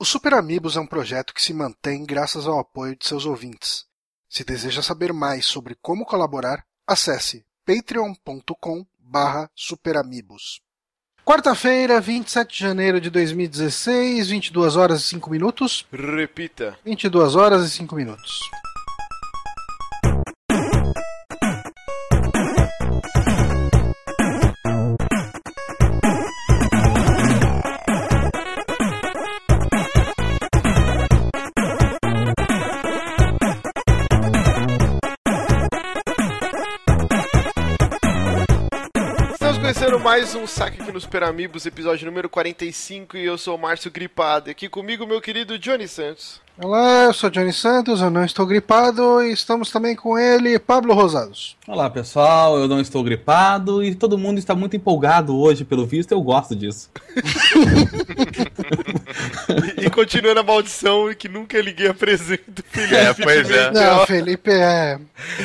O Super Amigos é um projeto que se mantém graças ao apoio de seus ouvintes. Se deseja saber mais sobre como colaborar, acesse patreon.com barra superamigos. Quarta-feira, 27 de janeiro de 2016, 22 horas e 5 minutos. Repita. 22 horas e 5 minutos. Mais um saque nos Amigos, episódio número 45, e eu sou o Márcio Gripado. Aqui comigo, meu querido Johnny Santos. Olá, eu sou Johnny Santos, eu não estou gripado e estamos também com ele, Pablo Rosados. Olá pessoal, eu não estou gripado e todo mundo está muito empolgado hoje, pelo visto, eu gosto disso. E, e continuando a maldição que nunca liguei apresento. Felipe É, pois é. Não, Felipe, é.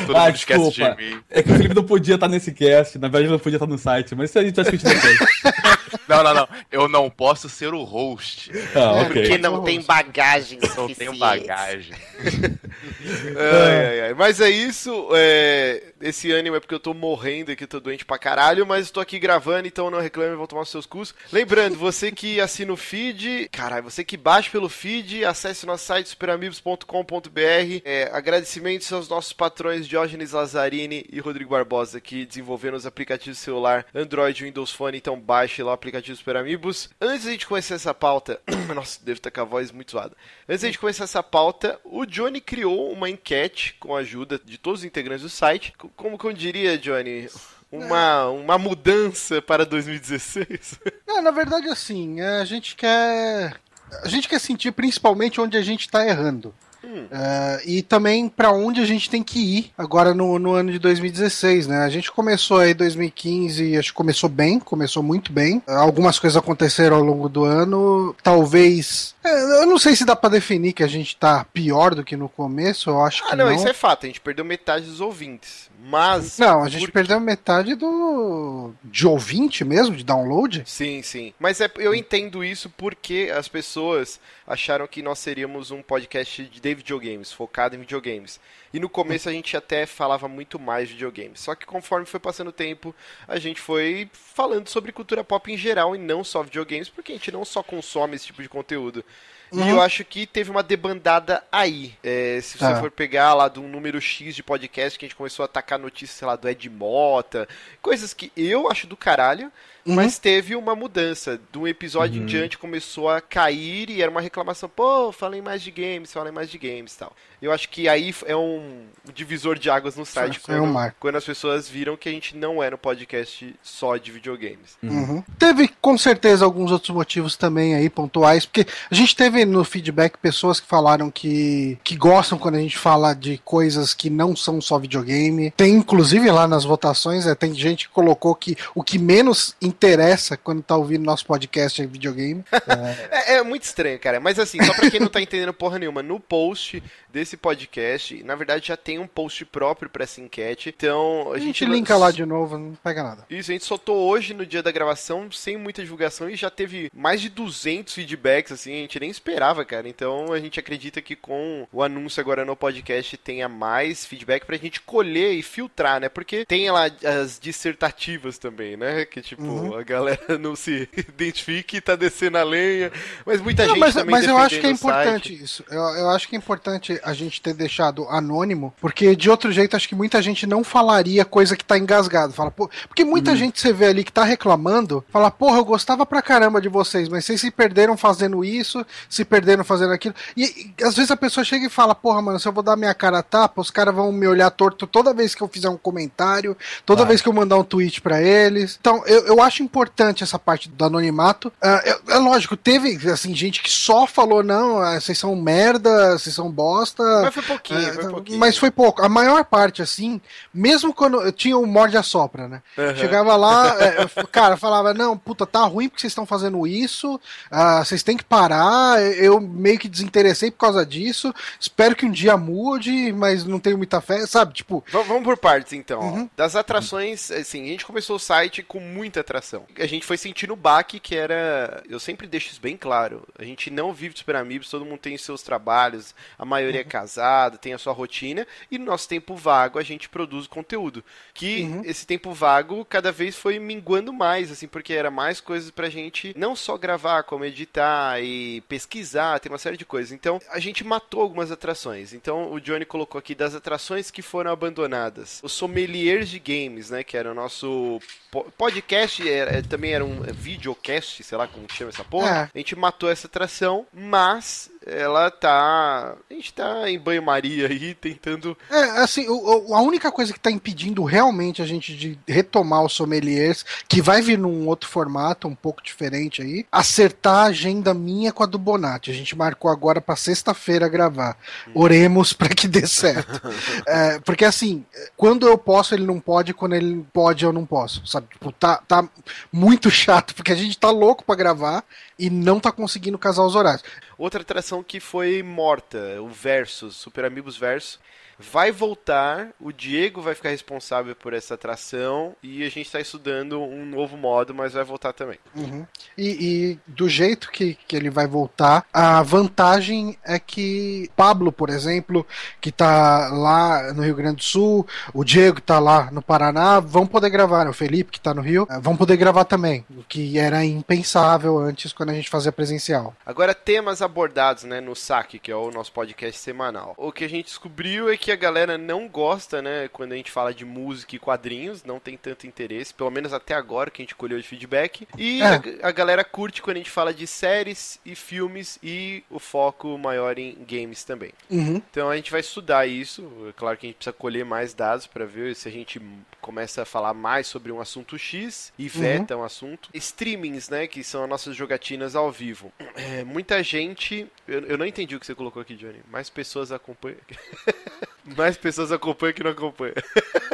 Todo ah, mundo esquece desculpa. de mim. É que o Felipe não podia estar nesse cast, na verdade não podia estar no site, mas isso a gente vai discutir depois. Não, não, não. Eu não posso ser o host. Ah, É, ok. Porque não tem bagagem suficiente. Tenho bagagem. Ai, ai, ai. Mas é isso. é, Esse ânimo é porque eu tô morrendo aqui, tô doente pra caralho, mas tô aqui gravando, então não reclame, vou tomar os seus custos. Lembrando, você que assina o feed, caralho, você que baixa pelo feed, acesse nosso site superamigos.com.br. É, agradecimentos aos nossos patrões Diógenes Lazzarini e Rodrigo Barbosa, que desenvolveram os aplicativos celular Android e Windows Phone, então baixe lá o aplicativo Super Amigos. Antes da gente começar essa pauta, nossa, devo estar com a voz muito zoada. Antes da gente começar essa pauta, o Johnny criou uma enquete com a ajuda de todos os integrantes do site. Co- Como que eu diria, Johnny? Uma, uma mudança para 2016? Não, na verdade, assim, a gente quer. A gente quer sentir principalmente onde a gente tá errando. Hum. É, e também pra onde a gente tem que ir agora no, no ano de 2016, né? A gente começou aí 2015, acho que começou bem, começou muito bem. Algumas coisas aconteceram ao longo do ano, talvez. é, eu não sei se dá pra definir que a gente tá pior do que no começo, eu acho que Ah, não, não. isso é fato, a gente perdeu metade dos ouvintes. Mas. Não, a gente perdeu metade do. de ouvinte mesmo, de download. Sim, sim. Mas é, eu entendo isso porque as pessoas acharam que nós seríamos um podcast de videogames, focado em videogames. E no começo a gente até falava muito mais de videogames. Só que conforme foi passando o tempo, a gente foi falando sobre cultura pop em geral e não só videogames, porque a gente não só consome esse tipo de conteúdo. E Uhum. eu acho que teve uma debandada aí. É, se você Ah. for pegar lá de um número X de podcast que a gente começou a atacar notícias, sei lá, do Ed Mota, coisas que eu acho do caralho, Uhum. mas teve uma mudança. De um episódio em diante começou a cair e era uma reclamação, pô, falem mais de games, falem mais de games e tal. Eu acho que aí é um divisor de águas no site Foi um quando, marco. quando as pessoas viram que a gente não era um podcast só de videogames. Uhum. Teve com certeza alguns outros motivos também aí pontuais, porque a gente teve no feedback pessoas que falaram que, que gostam quando a gente fala de coisas que não são só videogame. Tem inclusive lá nas votações, é, tem gente que colocou que o que menos interessa quando tá ouvindo nosso podcast é videogame. É, é muito estranho, cara. Mas assim, só pra quem não tá entendendo porra nenhuma, no post desse podcast, na verdade já tem um post próprio pra essa enquete. Então a, A gente lan- linka lá de novo, não pega nada. Isso, a gente soltou hoje no dia da gravação, sem muita divulgação, e já teve mais de 200 feedbacks, assim, a gente nem esperava, cara. Então a gente acredita que com o anúncio agora no podcast tenha mais feedback pra gente colher e filtrar, né? Porque tem lá as dissertativas também, né? Que tipo, Uhum. A galera não se identifica e tá descendo a lenha. Mas muita Não, gente mas, também mas eu acho que é importante site. isso. Eu, eu acho que é importante a gente ter deixado anônimo, porque de outro jeito acho que muita gente não falaria coisa que tá engasgado. Fala, pô, porque muita Uhum. gente você vê ali que tá reclamando, fala, porra, eu gostava pra caramba de vocês, mas vocês se perderam fazendo isso, se perderam fazendo aquilo. E, e às vezes a pessoa chega e fala, porra, mano, se eu vou dar minha cara a tapa, os caras vão me olhar torto toda vez que eu fizer um comentário, toda Vai. vez que eu mandar um tweet pra eles. Então, eu, eu acho importante essa parte do anonimato. Ah, é, é lógico, teve assim, gente que só falou, não, ah, vocês são merda, vocês são bosta. Mas foi pouquinho, É, foi pouquinho. Mas foi pouco. A maior parte, assim, mesmo quando eu tinha o morde a sopra, né? Aham. Chegava lá, é, cara, falava, não, puta, tá ruim porque vocês estão fazendo isso, ah, vocês têm que parar, eu meio que desinteressei por causa disso, espero que um dia mude, mas não tenho muita fé, sabe? Tipo, V- Vamos por partes, então. Uhum. Das atrações, assim, a gente começou o site com muita atração. A gente foi sentindo o baque que era. Eu sempre deixo isso bem claro. A gente não vive de Super Amigos, todo mundo tem seus trabalhos, a maioria uhum. é casada, tem a sua rotina, e no nosso tempo vago a gente produz conteúdo. Que uhum. esse tempo vago cada vez foi minguando mais, assim, porque era mais coisas pra gente não só gravar, como editar e pesquisar, tem uma série de coisas. Então a gente matou algumas atrações. Então o Johnny colocou aqui das atrações que foram abandonadas. Os sommeliers de games, né? Que era o nosso podcast, era, também era um videocast, sei lá como chama essa porra. É. A gente matou essa atração, mas ela tá. A gente tá em banho-maria aí, tentando. É, assim, o, a única coisa que tá impedindo realmente a gente de retomar os sommeliers, que vai vir num outro formato, um pouco diferente aí, acertar a agenda minha com a do Bonatti. A gente marcou agora pra sexta-feira gravar. Hum. Oremos para que dê certo. é, porque assim, quando eu posso, ele não pode, quando ele pode, eu não posso. Sabe? Tipo, tá, tá muito chato, porque a gente tá louco para gravar e não tá conseguindo casar os horários. Outra atração que foi morta, o Versus, Super Amigos Versus vai voltar, o Diego vai ficar responsável por essa atração e a gente está estudando um novo modo, mas vai voltar também. Uhum. E, e, do jeito que, que ele vai voltar, a vantagem é que Pablo, por exemplo, que está lá no Rio Grande do Sul, o Diego que está lá no Paraná, vão poder gravar, né? o Felipe que está no Rio, eh, vão poder gravar também, o que era impensável antes quando a gente fazia presencial. Agora, temas abordados né, no SAC, que é o nosso podcast semanal. O que a gente descobriu é que que a galera não gosta, né? Quando a gente fala de música e quadrinhos, não tem tanto interesse, pelo menos até agora que a gente colheu de feedback. E é. a, a, galera curte quando a gente fala de séries e filmes e o foco maior em games também. Uhum. Então a gente vai estudar isso. É claro que a gente precisa colher mais dados para ver se a gente começa a falar mais sobre um assunto X e veta uhum. um assunto. Streamings, né? Que são as nossas jogatinas ao vivo. É, muita gente. Eu, eu não entendi o que você colocou aqui, Johnny. Mais pessoas acompanham. Mais pessoas acompanham que não acompanham.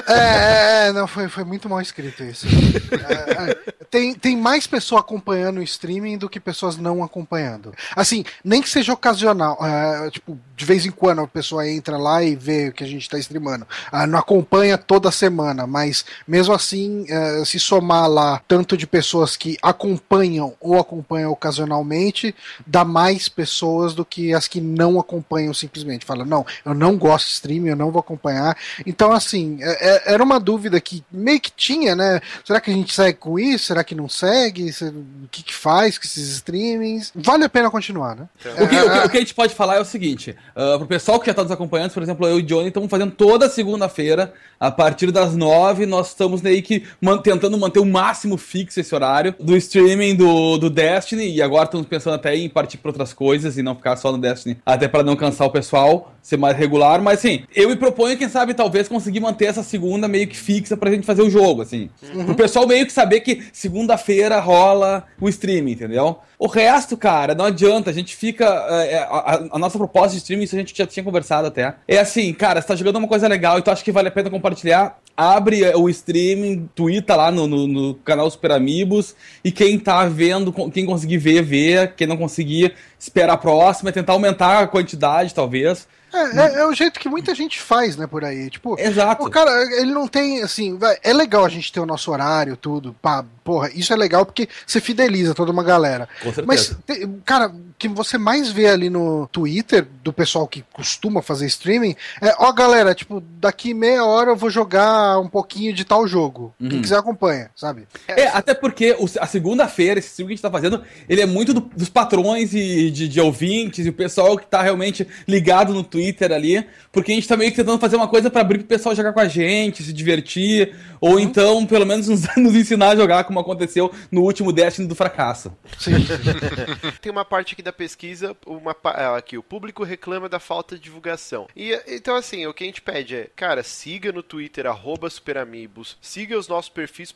É, é, é, não, foi, foi muito mal escrito isso. É, é, tem, tem mais pessoa acompanhando o streaming do que pessoas não acompanhando. Assim, nem que seja ocasional. É, tipo, de vez em quando a pessoa entra lá e vê o que a gente está streamando. Ah, não acompanha toda semana, mas mesmo assim, é, se somar lá tanto de pessoas que acompanham ou acompanham ocasionalmente, dá mais pessoas do que as que não acompanham simplesmente. Fala, não, eu não gosto de streaming eu não vou acompanhar. Então, assim, é, é, era uma dúvida que meio que tinha, né? Será que a gente segue com isso? Será que não segue? O que, que faz com esses streamings? Vale a pena continuar, né? O, que, o, que, o, que, a gente pode falar é o seguinte: uh, pro pessoal que já está nos acompanhando, por exemplo, eu e o Johnny estamos fazendo toda segunda-feira, a partir das nove, nós estamos meio que man tentando manter o máximo fixo esse horário do streaming do, do Destiny, e agora estamos pensando até em partir para outras coisas e não ficar só no Destiny, até para não cansar o pessoal, ser mais regular, mas assim, eu me proponho, quem sabe, talvez conseguir manter essa segunda meio que fixa pra gente fazer o jogo, assim. Uhum. Pro pessoal meio que saber que segunda-feira rola o streaming, entendeu? O resto, cara, não adianta, a gente fica. É, a, a, nossa proposta de streaming, isso a gente já tinha conversado até. É assim, cara, você tá jogando uma coisa legal e tu acha que vale a pena compartilhar, abre o streaming, twitta lá no, no, no, canal Super Amigos e quem tá vendo, quem conseguir ver, vê, quem não conseguir, espera a próxima, tentar aumentar a quantidade, talvez. É, é, é, o jeito que muita gente faz, né, por aí. Tipo, Exato. o cara, ele não tem, assim, é legal a gente ter o nosso horário, tudo, pá, porra, isso é legal porque você fideliza toda uma galera. Com certeza. Mas, cara, que você mais vê ali no Twitter, do pessoal que costuma fazer streaming, é, ó, galera, tipo, daqui meia hora eu vou jogar um pouquinho de tal jogo. Uhum. Quem quiser acompanha, sabe? É, até porque o, a segunda-feira, esse stream que a gente tá fazendo, ele é muito do, dos patrões e de, de ouvintes e o pessoal que tá realmente ligado no Twitter Twitter ali, porque a gente tá meio que tentando fazer uma coisa para abrir pro pessoal jogar com a gente, se divertir, ou uhum. então, pelo menos, nos, nos, ensinar a jogar como aconteceu no último Destiny do fracasso. Sim. Tem uma parte aqui da pesquisa, uma ah, aqui, o público reclama da falta de divulgação. E então assim, o que a gente pede é, cara, siga no Twitter @superamigos, siga os nossos perfis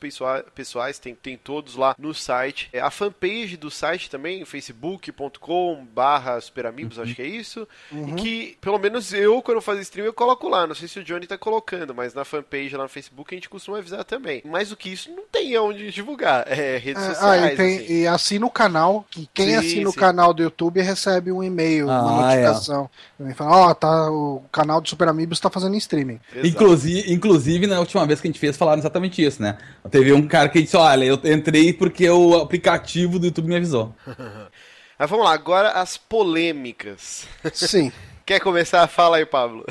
pessoais, tem, tem todos lá no site. É, a fanpage do site também, facebook.com/superamigos, uhum. acho que é isso. Uhum. que pelo pelo menos eu, quando eu faço stream, eu coloco lá. Não sei se o Johnny tá colocando, mas na fanpage lá no Facebook a gente costuma avisar também. Mais do que isso, não tem onde divulgar. É redes É, sociais. ah, e, tem, assim. e assina o canal, que quem Sim, assina o sim. canal do YouTube recebe um e-mail, uma Ah, é. notificação. Também fala, ó, tá, o canal do Super Amigos tá fazendo streaming. Exato. Inclusive, inclusive, na última vez que a gente fez, falaram exatamente isso, né? Teve um cara que disse, olha, eu entrei porque o aplicativo do YouTube me avisou. Mas vamos lá, agora as polêmicas. Sim. Quer começar? Fala aí, Pablo.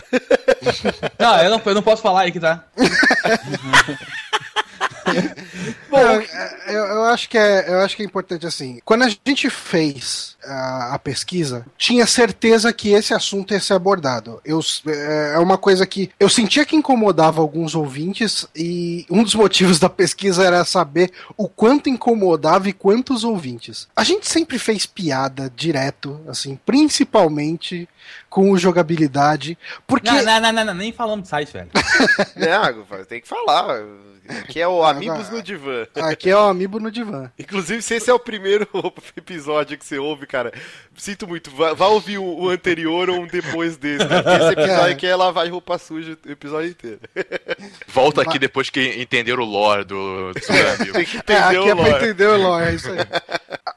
Não, eu não, eu não posso falar aí que tá. Bom, eu, eu acho que é, eu acho que é importante assim. Quando a gente fez a, a pesquisa, tinha certeza que esse assunto ia ser abordado. Eu, é é uma coisa que eu sentia que incomodava alguns ouvintes e um dos motivos da pesquisa era saber o quanto incomodava e quantos ouvintes. A gente sempre fez piada direto, assim, principalmente com jogabilidade, porque Não, não, não, não, nem falamos de site, velho. Não, tem que falar. Que é o Amigos no Divã. aqui é o Amiibo no divã. Inclusive, se esse é o primeiro episódio que você ouve, cara, sinto muito. Vá, vá ouvir o, o anterior ou um depois desse. Cara, porque esse episódio aqui é lavar roupa suja o episódio inteiro. Volta aqui depois que entenderam o lore do, Amigo. Tem que É, entender aqui o é pra entender o lore, é isso aí.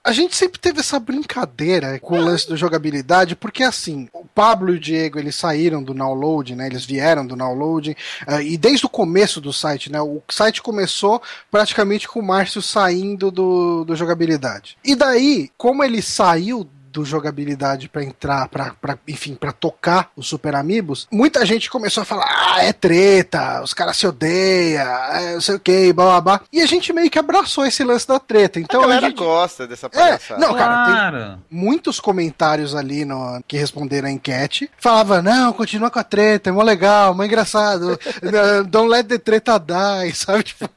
A- gente sempre teve essa brincadeira com o lance do jogabilidade, porque assim, o Pablo e o Diego, eles saíram do download, né? Eles vieram do download, eh, e desde o começo do site, né? O site começou praticamente com o Márcio saindo do, do jogabilidade. E daí, como ele saiu do jogabilidade pra entrar, pra, pra, enfim, pra tocar os Super Amigos, muita gente começou a falar: ah, é treta, os caras se odeiam, é, não sei o que, blá blá blá. E a gente meio que abraçou esse lance da treta. Então a galera gente. gosta dessa É, palhaçada. não, cara, tem Claro. muitos comentários ali no, que responderam a enquete. Falava, não, continua com a treta, é mó legal, mó engraçado. Don't let the treta die, sabe? Tipo,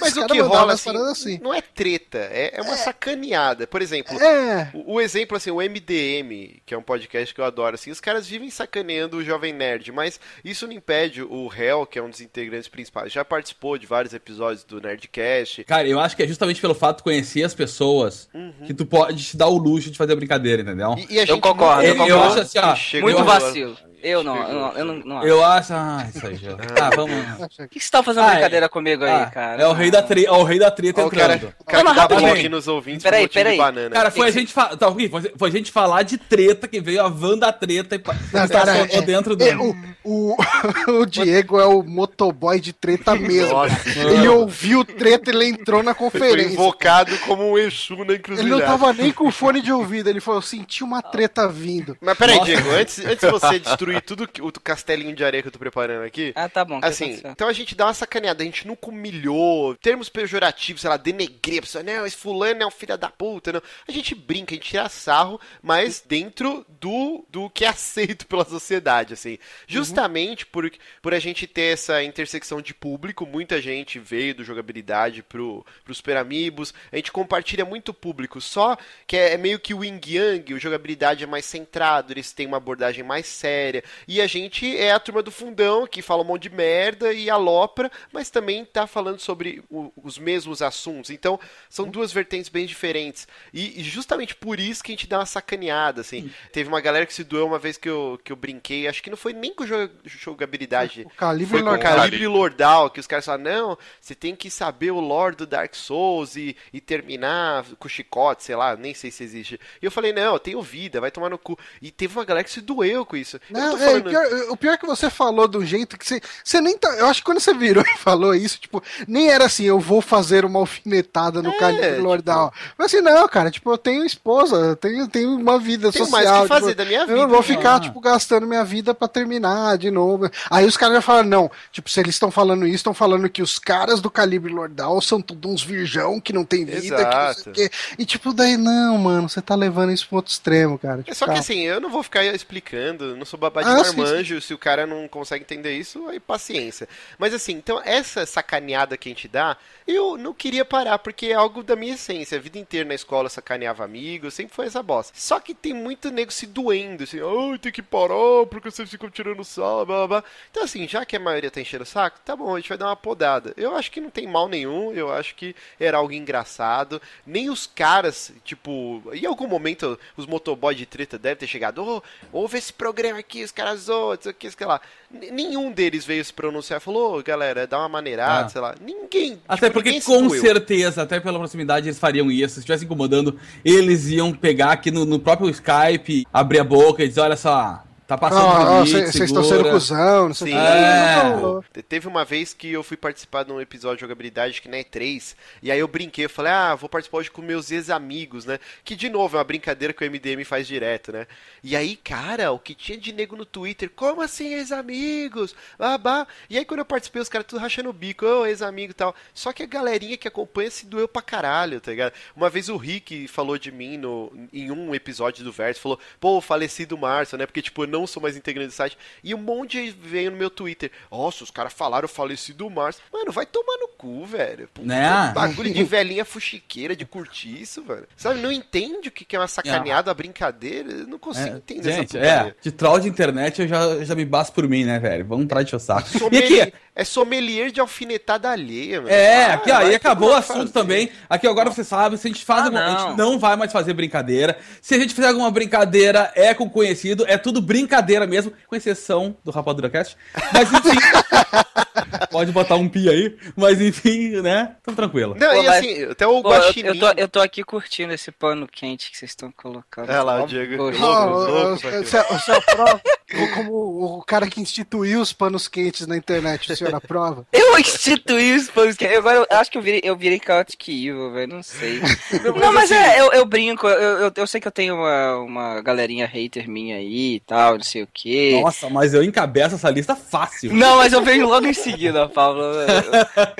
Mas o que rola as assim, assim. não é treta, é, é uma sacaneada. Por exemplo, É, O, o exemplo, assim, o MDM, que é um podcast que eu adoro, assim, os caras vivem sacaneando o Jovem Nerd, mas isso não impede o Hell, que é um dos integrantes principais, já participou de vários episódios do Nerdcast. Cara, eu acho que é justamente pelo fato de conhecer as pessoas que tu pode te dar o luxo de fazer a brincadeira, entendeu? E, e a Eu gente concordo, eu concordo. acho assim, ó, Muito eu- agora. vacilo. Eu não, eu não, eu não, não acho. Eu acho. Ah, isso aí, já. Tá, vamos. O que que você tá fazendo Ah, brincadeira comigo aí, Ah, cara? É o rei da, tre... é o rei da treta o cara, entrando. o cara Não, mas bloco rapidinho. nos ouvintes Peraí, peraí. de banana. Cara, foi a gente fa... tá, foi foi a gente falar de treta que veio a van da treta e Não, se cara, é- dentro do. é, o, o, o Diego é o motoboy de treta mesmo. Nossa. Ele ouviu treta, ele entrou na foi conferência. invocado como um Exu na Ele não tava nem com fone de ouvido, ele falou, eu senti uma treta vindo. Mas peraí, Nossa. Diego, antes, antes de você destruir tudo que- o castelinho de areia que eu tô preparando aqui, Ah, tá bom. Assim, então a gente dá uma sacaneada, a gente nunca humilhou, termos pejorativos, sei lá, denegrir a pessoa, não, esse fulano é um filho da puta, não. A gente brinca, a gente tira sarro, mas dentro do, do que é aceito pela sociedade, assim. Justamente por, por a gente ter essa intersecção de público, muita gente veio do jogabilidade pro, pro Super Amigos, a gente compartilha muito público, só que é, é meio que o Yin Yang, o jogabilidade é mais centrado, eles têm uma abordagem mais séria, e a gente é a turma do fundão, que fala um monte de merda e alopra, mas também tá falando sobre o- os mesmos assuntos. Então, são duas vertentes bem diferentes. E, e justamente por isso que a gente dá uma sacaneada, assim. Teve uma galera que se doeu uma vez que eu, que eu brinquei, acho que não foi nem com jo- jogabilidade. O calibre Foi com Lordal. Calibre Lordal, que os caras falaram, não, você tem que saber o lore do Dark Souls e, e terminar com chicote, sei lá, nem sei se existe. E eu falei, não, eu tenho vida, vai tomar no cu. E teve uma galera que se doeu com isso. Eu Não, tô é, falando- o, pior, o pior é que você falou do jeito que você. Você nem tá. Eu acho que quando você virou e falou isso, tipo, nem era assim, eu vou fazer uma alfinetada no É, calibre tipo- Lordal. Mas assim, não, cara, tipo, eu tenho esposa, eu tenho, tenho uma vida Tenho social. mais que fazer tipo, da minha Eu vida, não vou né? ficar, Ah. tipo, gastando minha vida pra terminar de novo. Aí os caras já falam, não, tipo, se eles estão falando isso, estão falando que os caras do calibre Lordal são tudo uns virgão que não tem vida, que não sei Exato. o quê. E tipo, daí, não, mano, você tá levando isso pro outro extremo, cara. É Tipo, só que calma. assim, eu não vou ficar explicando, não sou babá de Ah, marmanjo, se o cara não consegue entender isso, aí paciência. Mas assim, então essa sacaneada que a gente dá, eu não queria parar, porque é algo da minha essência. A vida inteira na escola sacaneava amigos, sempre foi essa bosta. Só que tem muito nego se doendo, assim, ai, tem que parar, porque vocês ficam tirando sal, blá blá blá. Então assim, já que a maioria tá enchendo o saco, tá bom, a gente vai dar uma podada. Eu acho que não tem mal nenhum, eu acho que era algo engraçado. Nem os caras, tipo, em algum momento os motoboy de treta devem ter chegado, ô, ouve esse programa aqui, os caras zoam, não sei o que, sei lá. Nenhum deles veio se pronunciar e falou, "Ô, galera, dá uma maneirada, Ah. sei lá. Ninguém. Até tipo, porque ninguém com certeza, até pela proximidade, eles fariam isso. Se estivesse incomodando, eles iam pegar aqui no, no próprio Skype, abrir a boca e dizer, olha só, tá passando ó, limite, Vocês estão segura." sendo cuzão, não sei o. É. Teve uma vez que eu fui participar de um episódio de jogabilidade que não é 3, e aí eu brinquei, eu falei, ah, vou participar hoje com meus ex-amigos, né? Que de novo é uma brincadeira que o MDM faz direto, né? E aí, cara, o que tinha de nego no Twitter, como assim ex-amigos? Babá. E aí quando eu participei, os caras tudo rachando o bico, ô, ex-amigo e tal. Só que a galerinha que acompanha se doeu pra caralho, tá ligado? Uma vez o Rick falou de mim no, em um episódio do Verso, falou, pô, o falecido Márcio, né? Porque, tipo, eu não sou mais integrante do site. E um monte veio no meu Twitter. Nossa, os caras falaram falecido Márcio. Mano, vai tomar no cu, velho. Puta, Né? Bagulho de velhinha fuxiqueira, de curtir isso, velho. Sabe, não entende o que é uma sacaneada, uma brincadeira? Eu não consigo É, entender gente, essa é, de troll de internet eu já, já me basto por mim, né, velho? Vamos parar de saco. E Sommelier, aqui, é sommelier de alfinetada alheia, mano. É, Ah, aqui, e acabou o assunto fazer. também. Aqui agora você sabe, se a gente faz Ah, alguma, a não. gente não vai mais fazer brincadeira. Se a gente fizer alguma brincadeira, é com conhecido, é tudo brincadeira mesmo, com exceção do Rapadura Cast. Mas enfim, pode botar um pi aí, mas enfim, né? Então tranquilo. Não, Pô, e mas- assim, até o Pô, Guaxinim... eu, tô, eu tô aqui curtindo esse pano quente que vocês estão colocando. Olha lá, o Diego. como o cara que instituiu os panos quentes na internet, o senhor aprova? Eu instituí os panos quentes. Agora eu acho que eu virei, eu virei Chaotic Evil, velho. Não sei. Não, mas é, eu, eu brinco. Eu, eu, eu sei que eu tenho uma, uma galerinha hater minha aí e tal, não sei o quê. Nossa, mas eu encabeço essa lista fácil. Não, mas eu venho logo em seguida, Pablo.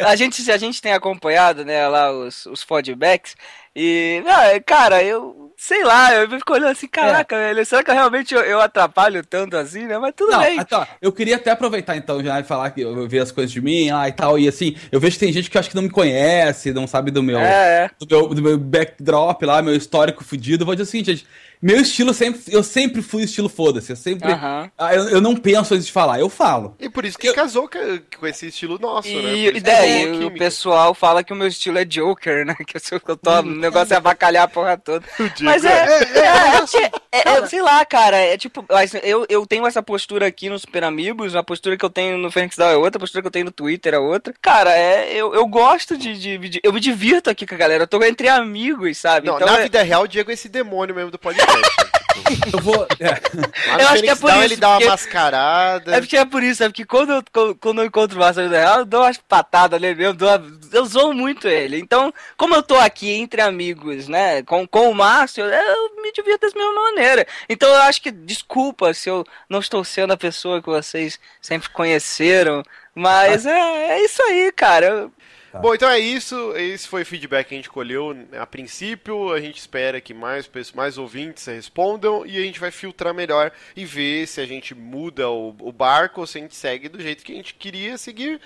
A gente, a gente tem acompanhado, né, lá os, os feedbacks. E, não, é, cara, eu sei lá, eu fico olhando assim, caraca, velho, será que eu realmente eu, eu atrapalho tanto assim, né? Mas tudo Não, bem. então, eu queria até aproveitar então já e falar que eu ver as coisas de mim ah, e tal. E assim, eu vejo que tem gente que eu acho que não me conhece, não sabe do meu, É, é. do meu, do meu backdrop lá, meu histórico fudido. Eu vou dizer o seguinte, gente. Meu estilo sempre. Eu sempre fui estilo foda-se. Eu sempre. Ah, eu, eu não penso antes de falar, eu falo. E por isso que casou com, esse estilo nosso, né? E, isso e que daí, a o pessoal fala que o meu estilo é Joker, né? Que eu, que eu tô, o negócio é avacalhar a porra toda. Mas é, é, é, é, é, sei lá, cara, é tipo, mas eu, eu tenho essa postura aqui no Super Amigos, a postura que eu tenho no Fênix Down é outra, a postura que eu tenho no Twitter é outra. Cara, é, eu, eu gosto de, de, de- Eu me divirto aqui com a galera, eu tô entre amigos, sabe? Não, então na é- vida real, o Diego é esse demônio mesmo do podcast. Eu vou. é. Eu acho que é por Down, isso, ele dá uma porque- mascarada. É porque é por isso, é porque quando eu, quando- eu encontro o Márcio na vida real, eu dou umas patadas nele mesmo, dou uma- eu zoo muito ele. Então, como eu tô aqui entre amigos, né, com, com o Márcio, eu me divirto da mesma maneira. Então eu acho que, desculpa se eu não estou sendo a pessoa que vocês sempre conheceram, mas é, é isso aí, cara. Eu- Bom, então é isso. Esse foi o feedback que a gente colheu a princípio. A gente espera que mais, mais ouvintes respondam e a gente vai filtrar melhor e ver se a gente muda o, o barco ou se a gente segue do jeito que a gente queria seguir.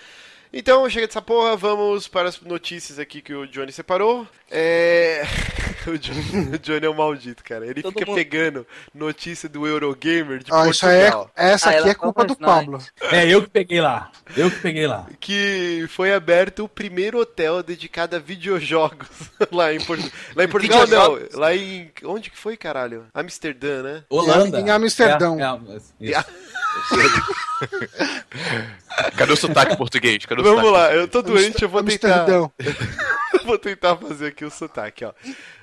Então, chega dessa porra, vamos para as notícias aqui que o Johnny separou. É. O Johnny, o Johnny é um maldito, cara. Ele Todo fica mundo- pegando notícia do Eurogamer de aí é, Portugal. essa Ah, aqui é culpa do Pablo. É, eu que peguei lá. Eu que peguei lá. que foi aberto o primeiro hotel dedicado a videojogos lá em, Portu... lá em Portugal. Não, lá em. Onde que foi, caralho? Amsterdã, né? Holanda. Em Amsterdão. É, é, isso. Cadê o sotaque português? Cadê o Vamos sotaque? lá, eu tô doente, eu vou tentar. Vou tentar fazer aqui o sotaque, ó.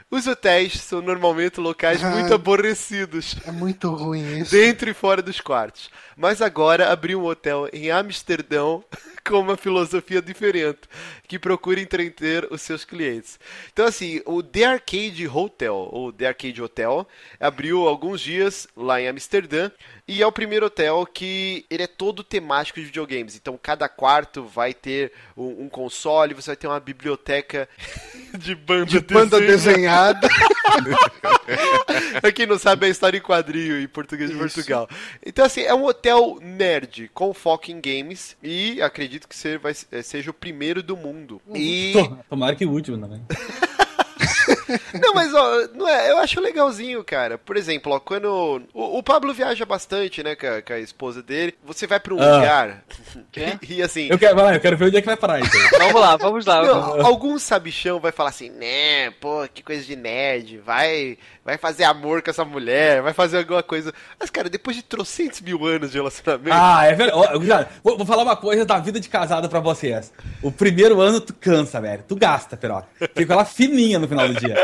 Os hotéis são normalmente locais Ah. muito aborrecidos. É muito ruim isso. Dentro e fora dos quartos. Mas agora abriu um hotel em Amsterdão com uma filosofia diferente, que procura entreter os seus clientes. Então, assim, o The Arcade Hotel, ou The Arcade Hotel, abriu alguns dias lá em Amsterdã, e é o primeiro hotel que ele é todo temático de videogames. Então, cada quarto vai ter um, um console, você vai ter uma biblioteca de banda, De banda desenhada. desenhada. pra quem não sabe, é história em quadrinho em português de Isso. Portugal. Então, assim, é um hotel nerd com foco em games e acredito que ser- vai- eh, seja o primeiro do mundo. E. To- Tomara que o último também. Não, mas ó, não é, eu acho legalzinho, cara. Por exemplo, ó, quando. O, o Pablo viaja bastante, né, com a, com a esposa dele. Você vai pra um Ah. lugar. Quê? E, assim. Eu quero, vai, eu quero ver onde é que vai parar aí. Vamos lá, vamos lá. Não, algum sabichão vai falar assim, né, pô, que coisa de nerd, vai, vai fazer amor com essa mulher, vai fazer alguma coisa. Mas, cara, depois de trocentos mil anos de relacionamento, Ah, é verdade. Vou, vou falar uma coisa da vida de casada pra vocês. O primeiro ano tu cansa, velho. Tu gasta, Peroca. Fica ela fininha no final do dia.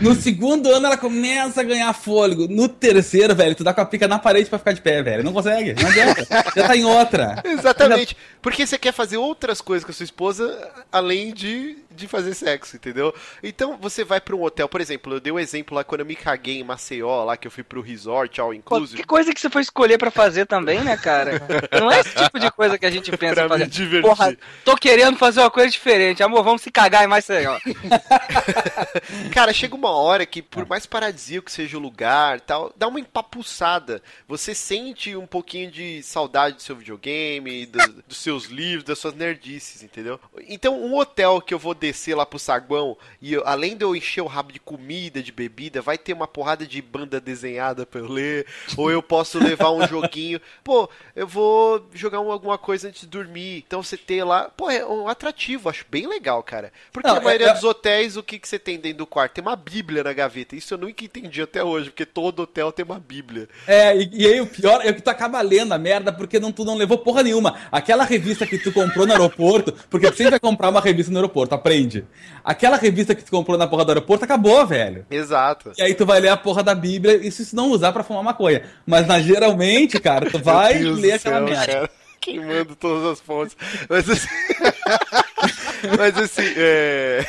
No segundo ano ela começa a ganhar fôlego. No terceiro, velho, tu dá com a pica na parede pra ficar de pé, velho. Não consegue. Não adianta. Já tá em outra. Exatamente. Porque você quer fazer outras coisas com a sua esposa além de, de fazer sexo, entendeu? Então você vai pra um hotel, por exemplo, eu dei um exemplo lá quando eu me caguei em Maceió, lá que eu fui pro resort, all inclusive. que coisa que você foi escolher pra fazer também, né, cara? Não é esse tipo de coisa que a gente pensa Pra fazer. me divertir. Porra, tô querendo fazer uma coisa diferente. Amor, vamos se cagar em mais legal. Cara, chega uma hora que, por mais paradisíaco que seja o lugar tal, dá uma empapuçada. Você sente um pouquinho de saudade do seu videogame, do- dos seus livros, das suas nerdices, entendeu? Então, um hotel que eu vou descer lá pro saguão e eu- além de eu encher o rabo de comida, de bebida, vai ter uma porrada de banda desenhada pra eu ler, ou eu posso levar um joguinho. Pô, eu vou jogar um- alguma coisa antes de dormir. Então, você ter lá, pô, é um atrativo, acho bem legal, cara. Porque Não, a maioria é- é- dos hotéis, o que, que você tem dentro do quarto? Tem uma bíblia na gaveta. Isso eu nunca entendi até hoje, porque todo hotel tem uma bíblia. É, e, e aí o pior é que tu acaba lendo a merda porque não, tu não levou porra nenhuma. Aquela revista que tu comprou no aeroporto, porque tu sempre vai comprar uma revista no aeroporto, aprende. Aquela revista que tu comprou na porra do aeroporto acabou, velho. Exato. E aí tu vai ler a porra da Bíblia, isso se não usar pra fumar maconha. Mas na, geralmente, cara, tu vai ler aquela merda. Queimando todas as fontes. Mas assim. Mas assim, é.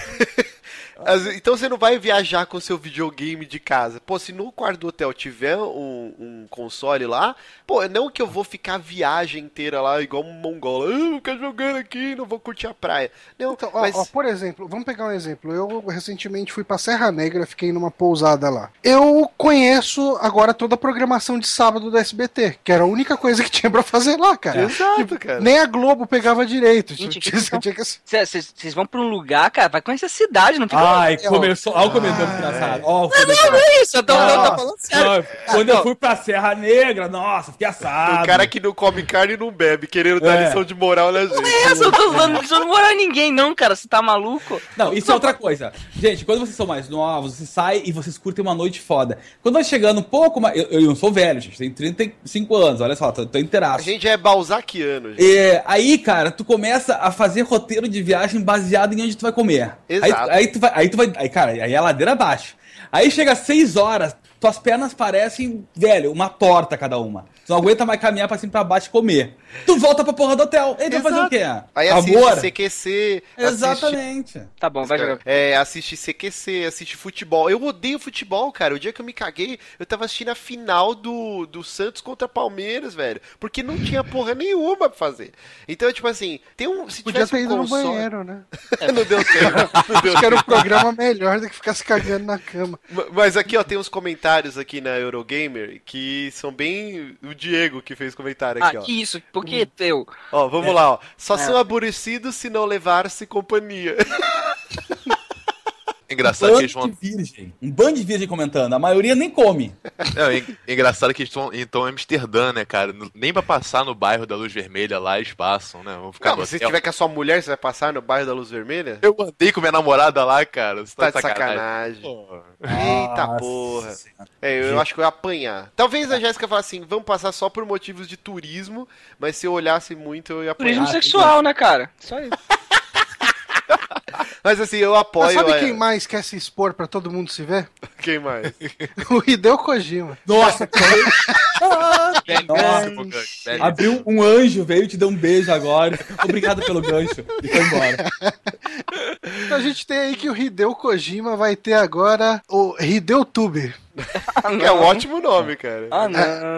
As- Então você não vai viajar com seu videogame de casa. Pô, se no quarto do hotel tiver um, um console lá, pô, não que eu vou ficar a viagem inteira lá igual um mongola. Ah, ficar jogando aqui, não vou curtir a praia. Não, Então, ó, mas... ó, por exemplo, vamos pegar um exemplo. Eu recentemente fui pra Serra Negra, fiquei numa pousada lá. Eu conheço agora toda a programação de sábado do SBT, que era a única coisa que tinha pra fazer lá, cara. Exato, cara. Nem a Globo pegava direito. Vocês vão pra um lugar, cara, vai conhecer a cidade, não fica. Ai, começou. Olha o comentário Ah, engraçado. Ó, Não, não é isso, eu tô, eu tô Nossa, falando sério. não, Quando eu fui pra Serra Negra, nossa, fiquei assado. O cara que não come carne e não bebe, querendo dar É. lição de moral na gente. É essa, eu tô falando, não precisa morar ninguém, não, cara. Você tá maluco? Não, isso é outra coisa. Gente, quando vocês são mais novos, vocês saem e vocês curtem uma noite foda. Quando vai chegando um pouco mais. Eu, eu não sou velho, gente, tenho 35 anos, olha só, tô, tô A gente é balzaquiano, gente. É, aí, cara, tu começa a fazer roteiro de viagem baseado em onde tu vai comer. Exato. Aí, aí tu vai, aí tu vai, aí, cara, aí é a ladeira abaixo. Aí chega às 6 horas, tuas pernas parecem, velho, uma torta cada uma. Tu não aguenta mais caminhar pra cima e pra baixo e comer. Tu volta pra porra do hotel. Aí tu vai fazer o quê? Aí assiste Amor? CQC, assiste Exatamente. Tá bom, vai jogar. É, assiste CQC, assiste futebol. Eu odeio futebol, cara. O dia que eu me caguei, eu tava assistindo a final do, do Santos contra Palmeiras, velho. Porque não tinha porra nenhuma pra fazer. Então, tipo assim, tem um. Se Podia ter um ido no console- banheiro, né? não deu tempo. Não deu Acho que era um programa melhor do que ficar se cagando na cama. Ma- Mas aqui, ó, tem uns comentários aqui na Eurogamer que são bem. O Diego que fez comentário Ah, aqui, ó. que isso? Por que teu? Ó, vamos lá, ó. Só É. são aborrecidos se não levar-se companhia. Engraçado que Bando eles vão. de virgem. Um bando de virgem comentando. A maioria nem come. Não, en- engraçado que eles estão então em Amsterdã, né, cara? Nem pra passar no bairro da Luz Vermelha lá eles passam, né? Vão ficar Não, se tiver com a sua mulher, você vai passar no bairro da Luz Vermelha? Eu andei com minha namorada lá, cara. Você Tá de sacanagem. Pô. Eita Nossa porra. É, eu acho que eu ia apanhar. Talvez a Jéssica fale assim, vamos passar só por motivos de turismo, mas se eu olhasse muito, eu ia apanhar. Turismo sexual, né, cara? Só isso. Mas assim, eu Mas apoio. sabe é, quem mais quer se expor pra todo mundo se ver? quem mais? O Hideo Kojima. Nossa, Belíssimo, Nossa. Abriu um anjo, veio e te deu um beijo agora. Obrigado pelo gancho. E foi embora. Então a gente tem aí que o Hideo Kojima vai ter agora o Hideo Tube. Que é um ótimo nome, cara. Ah,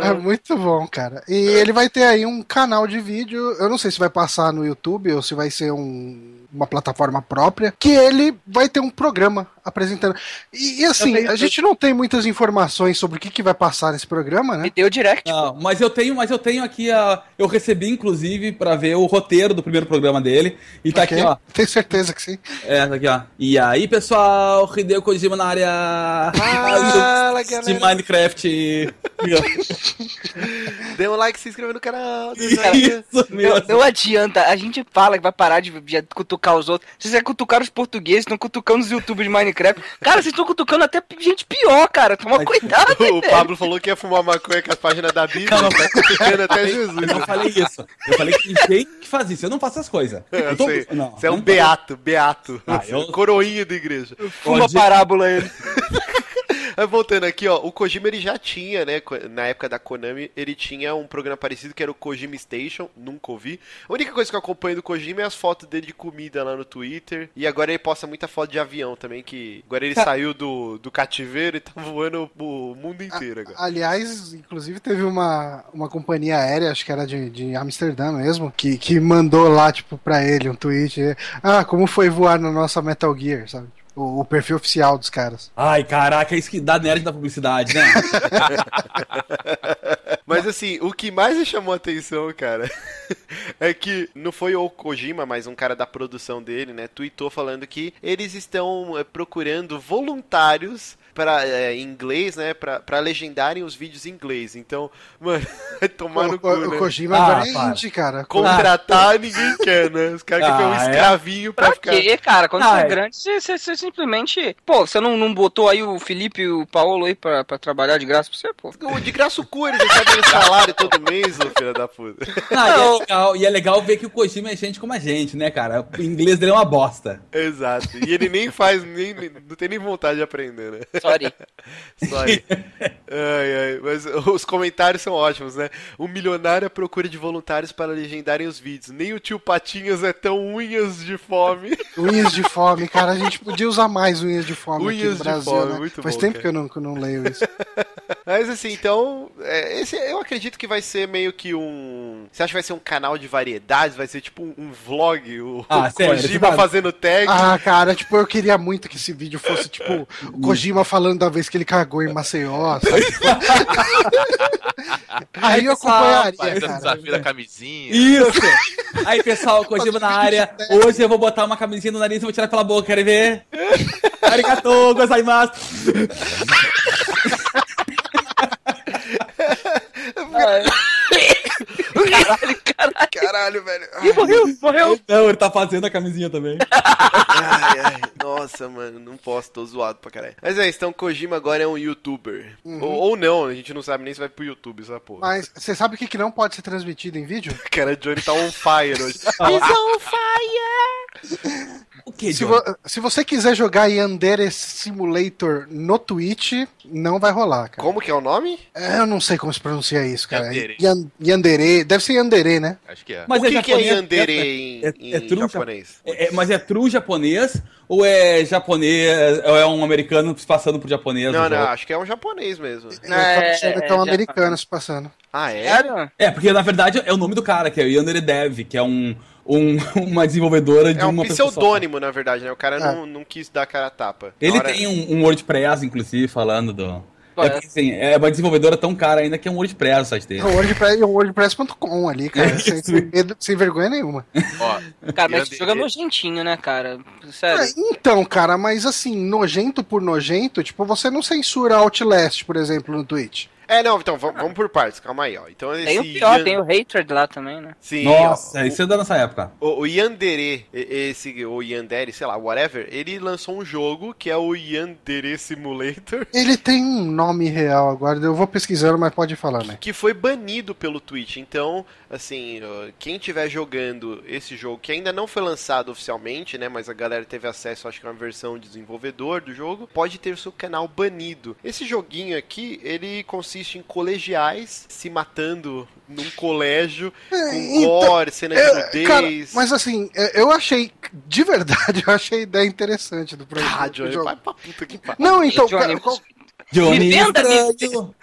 É não. muito bom, cara. E ele vai ter aí um canal de vídeo. Eu não sei se vai passar no YouTube ou se vai ser um- uma plataforma própria. Que ele vai ter um programa apresentando. E, e assim, eu- a gente não tem muitas informações sobre o que, que vai passar nesse programa, né? Me deu direct. Não, mas eu tenho, mas eu tenho aqui a. Eu recebi, inclusive, pra ver o roteiro do primeiro programa dele. E tá Ok? aqui, ó. Tenho certeza que sim. É, tá aqui, ó. E aí, pessoal, Hideo Kojima na área Fala, de. Minecraft. Dê um like, se inscreva no canal. Isso. Não, não adianta, a gente fala que vai parar de, de cutucar os outros. Vocês é cutucar os portugueses, estão cutucando os youtubers de Minecraft. Cara, vocês estão cutucando até gente pior, cara. Toma cuidado, O Pablo falou que ia fumar maconha com as páginas da Bíblia. Não, não. tá cutucando até Jesus. Eu não falei isso. Eu falei que tem gente que faz isso. Eu não faço essas coisas. Eu Eu tô- sei. Não, Você é um beato, beato. Ah, eu- Coroinha da igreja. Fuma Pode- parábola ele. Mas voltando aqui, ó, o Kojima ele já tinha, né, na época da Konami, ele tinha um programa parecido que era o Kojima Station, nunca ouvi. A única coisa que eu acompanho do Kojima é as fotos dele de comida lá no Twitter, e agora ele posta muita foto de avião também, que agora ele saiu do, do cativeiro e tá voando o mundo inteiro agora. Aliás, inclusive teve uma, uma companhia aérea, acho que era de, de Amsterdã mesmo, que, que mandou lá, tipo, pra ele um tweet. Ah, como foi voar na nossa Metal Gear, sabe? O, o perfil oficial dos caras. Ai, caraca, é isso que dá nerd da publicidade, né? Mas assim, o que mais me chamou a atenção, cara, é que não foi o Kojima, mas um cara da produção dele, né, tweetou falando que eles estão é, procurando voluntários para é, em inglês, né, pra, pra legendarem os vídeos em inglês. Então, mano, tomar o, no cu, o, né? o Kojima Ah, agora é para. indie, cara. Contratar ninguém quer, né? Os caras Ah, querem um é? escravinho pra, Pra ficar. quê, cara? Quando Ah, você é é. grande, você, você- você simplesmente. Pô, você não, não botou aí o Felipe e o Paulo aí pra, pra trabalhar de graça pra você, pô? De graça o cu, eles recebem o salário todo mês, ô filho da puta. Ah, e, é legal, e é legal ver que o Kojima é gente como a gente, né, cara? O inglês dele é uma bosta. Exato. E ele nem faz, nem, nem- não tem nem vontade de aprender, né? Sorry. Sorry. ai, ai, mas os comentários são ótimos, né? O milionário à procura de voluntários para legendarem os vídeos. Nem o tio Patinhas é tão unhas de fome. Unhas de fome, cara. A gente podia usar mais unhas de fome aqui Unhas no de Brasil, fome, né? muito Faz bom, tempo cara. que eu não, que eu não leio isso. Mas assim, então, é, esse, eu acredito que vai ser meio que um. Você acha que vai ser um canal de variedades? Vai ser tipo um, um vlog? O, Ah, o sério, Kojima fazendo tag? Ah, cara, tipo, eu queria muito que esse vídeo fosse, tipo, o Kojima falando da vez que ele cagou em Maceió, sabe? Aí eu acompanharia, cara. desafio da camisinha. Isso! Aí, pessoal, Kojima na área. Hoje eu vou botar uma camisinha no nariz e vou tirar pela boca, querem ver? Arigatou, gozaimasu! Caralho, caralho. Velho. Ih, morreu, morreu. Não, ele tá fazendo a camisinha também. Ai, ai, nossa, mano, não posso, tô zoado pra caralho. Mas é, então Kojima agora é um youtuber. Ou, ou não, a gente não sabe nem se vai pro YouTube essa porra. Mas você sabe o que, que não pode ser transmitido em vídeo? Cara, Johnny tá on fire hoje. O que, Se, vo- se você quiser jogar Yandere Simulator no Twitch, não vai rolar, cara. Como que é o nome? É, Eu não sei como se pronuncia isso, cara. Yandere. Yan- Yandere. Deve ser Yandere, né? Acho que é. Mas o que, que é Yandere é- em, é- em é true japonês? É- é- mas é true japonês ou é japonês ou é um americano se passando por japonês? Não, não, jogo? acho que é um japonês mesmo. Eu tô achando que é um é, americano se passando. Ah, é? É, porque na verdade é o nome do cara, que é o Yandere Dev, que é um, um- uma desenvolvedora de É um uma pessoa pseudônimo, na verdade, né? O cara É. não, não quis dar cara a tapa. Ele hora- tem um, um WordPress, inclusive, falando do. É, é? porque, assim, é uma desenvolvedora tão cara ainda que é um WordPress o site dele. É um WordPress, é um WordPress.com ali, cara. sem, Isso. sem medo- sem vergonha nenhuma. Ó, Cara, mas esse jogo é nojentinho, né, cara? Sério. É, então, cara, mas assim, nojento por nojento, tipo, você não censura Outlast, por exemplo, no Twitch. É, não, então, vamos, vamos por partes, calma aí, ó. Então, esse Tem o pior, Yan- tem o Hatred lá também, né? Sim, Nossa, ó, isso é da nossa época. O, o Yandere, esse, o Yandere, sei lá, whatever, ele lançou um jogo que é o Yandere Simulator, Ele tem um nome real agora, eu vou pesquisando, mas pode falar, né? que foi banido pelo Twitch. Então, assim, quem estiver jogando esse jogo, que ainda não foi lançado oficialmente, né, mas a galera teve acesso, acho que a uma versão de desenvolvedor do jogo, pode ter o seu canal banido. Esse joguinho aqui, ele consiste em colegiais se matando num colégio, com então, gore, cena de É, cara, nudez. mas assim, é, eu achei, de verdade, eu achei a ideia interessante do projeto. Ah, do Johnny, jogo. vai pra puta que pariu. Não, então, Johnny, cara, qual- Johnny Inventa, Estranho.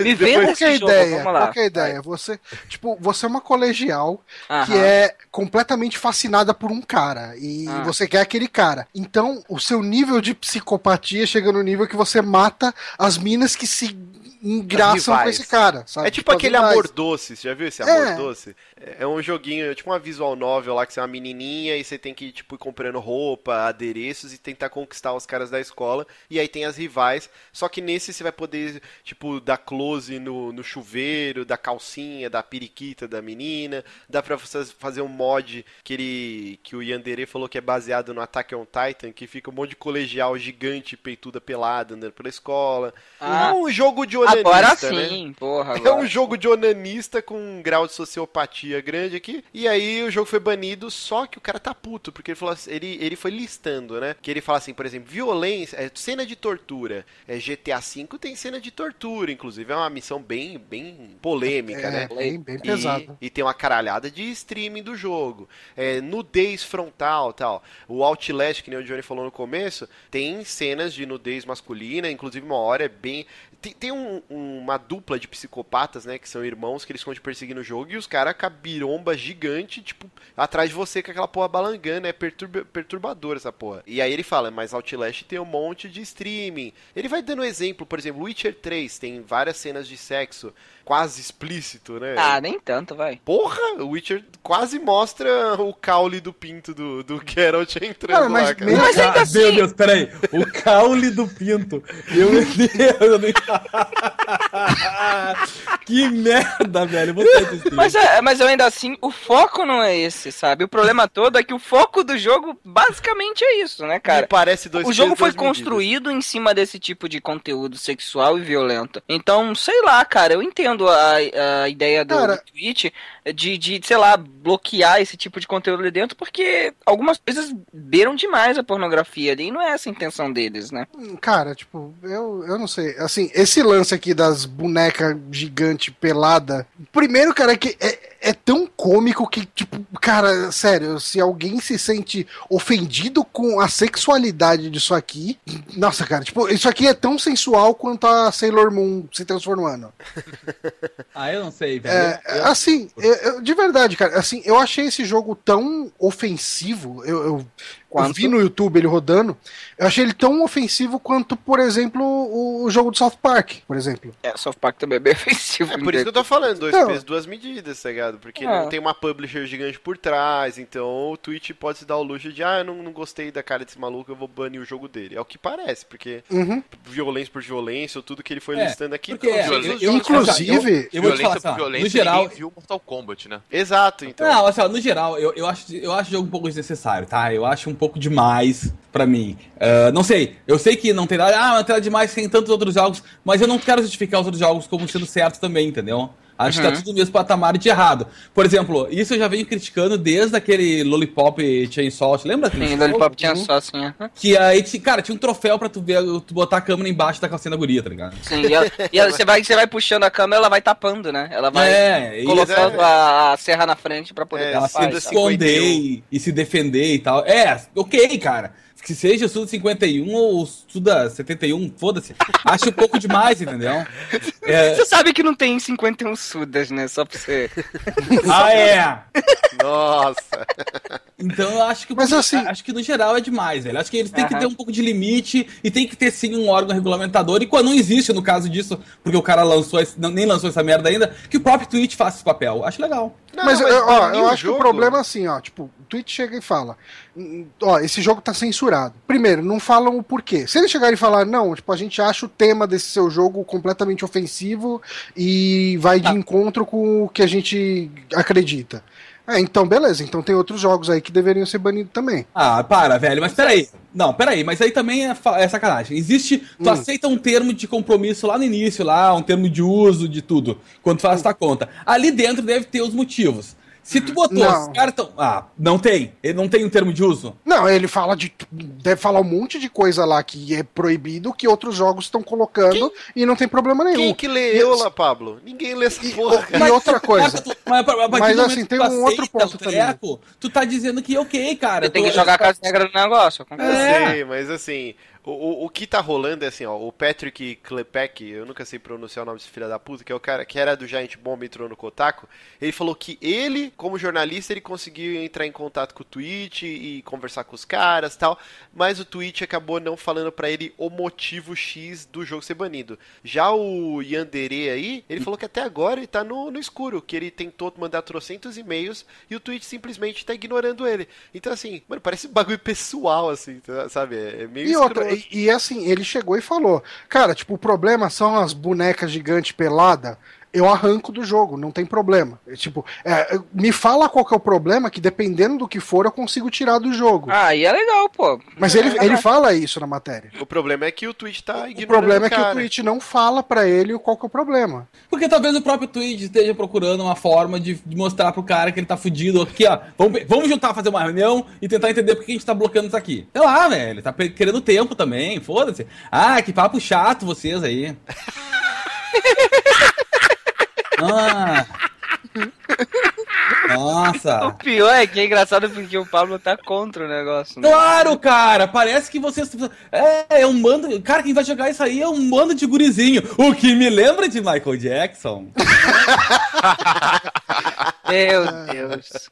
Me venda Qual que é a ideia? Qual que é a ideia? Você, tipo, você é uma colegial que Aham. é completamente fascinada por um cara e Ah. você quer aquele cara. Então, o seu nível de psicopatia chega no nível que você mata as minas que se engraçam com esse cara, sabe? É tipo as aquele amor doce, você já viu esse amor É. doce? É um joguinho, é tipo uma visual novel lá que você é uma menininha e você tem que tipo ir comprando roupa, adereços e tentar conquistar os caras da escola. E aí tem as rivais, só que nesse você vai poder tipo dar close no, no chuveiro, da calcinha, da periquita da menina. Dá pra você fazer um mod que ele que o Yandere falou que é baseado no Attack on Titan, que fica um monte de colegial gigante, peituda pelada andando pela escola. Ah. É um jogo de onanista, Agora né? sim, porra. É Agora. um jogo de onanista com um grau de sociopatia grande aqui. E aí o jogo foi banido, só que o cara tá puto, porque ele falou assim, ele, ele foi listando, né? Que ele fala assim, por exemplo, violência, é, cena de tortura. É, GTA V tem cena de tortura, inclusive. É uma missão bem, bem polêmica, É, né? bem, bem E, pesado. e tem uma caralhada de streaming do jogo. É, nudez frontal tal. O Outlast, que nem o Johnny falou no começo, tem cenas de nudez masculina, inclusive uma hora é bem. Tem, tem um- uma dupla de psicopatas, né? Que são irmãos que eles ficam te perseguindo no jogo e os caras com a biromba gigante, tipo, atrás de você com aquela porra balangando. É perturba, perturbador essa porra. E aí ele fala, mas Outlast tem um monte de streaming. Ele vai dando exemplo, por exemplo, Witcher 3 tem várias cenas de sexo quase explícito, né? Ah, nem tanto, vai. Porra, o Witcher quase mostra o caule do pinto do, do Geralt entrando Cara, mas lá, cara. mesmo- Mas ainda Ah, assim- Meu Deus, peraí. O caule do pinto. Eu, meu Deus, eu nem... que merda, velho. Vou sair desse Mas, é, mas eu ainda assim, o foco não é esse, sabe? O problema todo é que o foco do jogo basicamente é isso, né, Me cara? parece dois O jogo foi duas medidas. construído em cima desse tipo de conteúdo sexual e violento. Então, sei lá, cara, eu entendo a, a ideia do, Cara- do Twitch de, de, sei lá, bloquear esse tipo de conteúdo ali dentro, porque algumas coisas beiram demais a pornografia ali, e não é essa a intenção deles, né? Cara, tipo, eu, eu não sei. Assim, esse lance aqui das bonecas gigante pelada. Primeiro, cara, é que é, é tão cômico que, tipo, cara, sério, se alguém se sente ofendido com a sexualidade disso aqui. Nossa, cara, tipo, isso aqui é tão sensual quanto a Sailor Moon se transformando. Ah, eu não sei, velho. É, assim, eu- eu- de verdade, cara, assim, eu achei esse jogo tão ofensivo. Eu, eu, eu Quanto? vi no YouTube ele rodando. Eu achei ele tão ofensivo quanto, por exemplo, o, jogo do South Park, por exemplo. É, South Park também é bem ofensivo. É por isso que eu tô falando, dois Não. pesos, duas medidas, tá ligado? Porque É. não tem uma publisher gigante por trás, então o Twitch pode se dar o luxo de, ah, eu não, não gostei da cara desse maluco, eu vou banir o jogo dele. É o que parece, porque Uhum. violência por violência, ou tudo que ele foi É, listando aqui, porque é, eu- eu- Inclusive, eu vou te falar violência assim, por ó, violência, no geral, viu Mortal Kombat, né? Exato, então. Não, assim, ó, no geral, eu, eu, acho, eu acho o jogo um pouco desnecessário, tá? Eu acho um pouco demais pra mim. Ah, não sei, eu sei que não tem nada, ah, não tem nada demais, tem tantos outros jogos, mas eu não quero justificar os outros jogos como sendo certo também, entendeu? Acho que Uhum. tá tudo no mesmo patamar de errado. Por exemplo, isso eu já venho criticando desde aquele Lollipop Chainsaw, te lembra? Sim, Lollipop tinha só assim, aham. Que aí, cara, tinha um troféu pra tu ver, tu botar a câmera embaixo da calcinha da guria, tá ligado? Sim, e, ela- e ela- você, vai, você vai puxando a câmera, ela vai tapando, né? Ela vai é, colocando é- a, a serra na frente pra poder É, ela tapar. se esconder 51. e se defender e tal. É, ok, cara. Que seja o Suda 51 ou o Suda 71, foda-se. Acho um pouco demais, entendeu? É, Você sabe que não tem 51 sudas, né? Só pra você. ah, é. Nossa. Então eu acho que, Mas assim- acho que no geral é demais, velho. Acho que eles têm que Aham. ter um pouco de limite e tem que ter sim um órgão regulamentador. E quando não existe, no caso disso, porque o cara lançou esse- não, nem lançou essa merda ainda, que o próprio Twitch faça esse papel. Acho legal. Não, mas, eu- ó, eu acho que jogo- o problema é assim, ó, tipo, Twitch chega e fala, "Hum, ó, esse jogo tá censurado. Primeiro, não falam o porquê. Se eles chegarem e falar, não, tipo, a gente acha o tema desse seu jogo completamente ofensivo e vai de encontro com o que a gente acredita. É, então beleza, então tem outros jogos aí que deveriam ser banidos também. Ah, para, velho, mas peraí. Não, peraí, mas aí também é, é sacanagem. Existe. Tu Hum. aceita um termo de compromisso lá no início, lá, um termo de uso de tudo, quando tu faz tua conta. Ali dentro deve ter os motivos. Se tu botou, Não. tão. Ah, não tem. Ele não tem um termo de uso. Não, ele fala de. Deve falar um monte de coisa lá que é proibido, que outros jogos estão colocando e não tem problema nenhum. Quem que lê Eula, Pablo? Ninguém lê essa E- porra. E outra coisa. Mas, assim, tem um outro ponto o treco, Tu tá dizendo que ok, cara. Você tem que jogar com as regras do negócio. eu concordo. Eu É. sei, mas assim, O, o, o que tá rolando é assim, ó, o Patrick Klepek, eu nunca sei pronunciar o nome desse filho da puta, que é o cara que era do Giant Bomb e entrou no Kotaku, ele falou que ele, como jornalista, ele conseguiu entrar em contato com o Twitch e conversar com os caras tal, mas o Twitch acabou não falando pra ele o motivo X do jogo ser banido. Já o Yandere aí, ele falou que até agora ele tá no, no escuro, que ele tentou mandar trocentos e-mails e o Twitch simplesmente tá ignorando ele. Então assim, mano, parece um bagulho pessoal, assim, tá- sabe? É, é meio E outra. E, e assim, ele chegou e falou: Cara, tipo, o problema são as bonecas gigantes pelada. Eu arranco do jogo, não tem problema. É, Tipo, é, me fala qual que é o problema, que dependendo do que for, eu consigo tirar do jogo. Ah, aí é legal, pô. Mas ele, ele fala isso na matéria. O problema é que o Twitch tá O ignorando problema é que o cara. Twitch não fala pra ele qual que é o problema. Porque talvez o próprio Twitch esteja procurando uma forma de, de mostrar pro cara que ele tá fudido aqui, ó. Vamos, vamos juntar, fazer uma reunião e tentar entender por que a gente tá bloqueando isso aqui. Sei lá, velho. Tá querendo tempo também, foda-se. Ah, que papo chato vocês aí. ah. O Nossa. pior é que é engraçado porque o Pablo tá contra o negócio. Né? Claro, cara, parece que vocês. É, é um bando. Cara, quem vai jogar isso aí é um bando de gurizinho. O que me lembra de Michael Jackson. Meu Deus.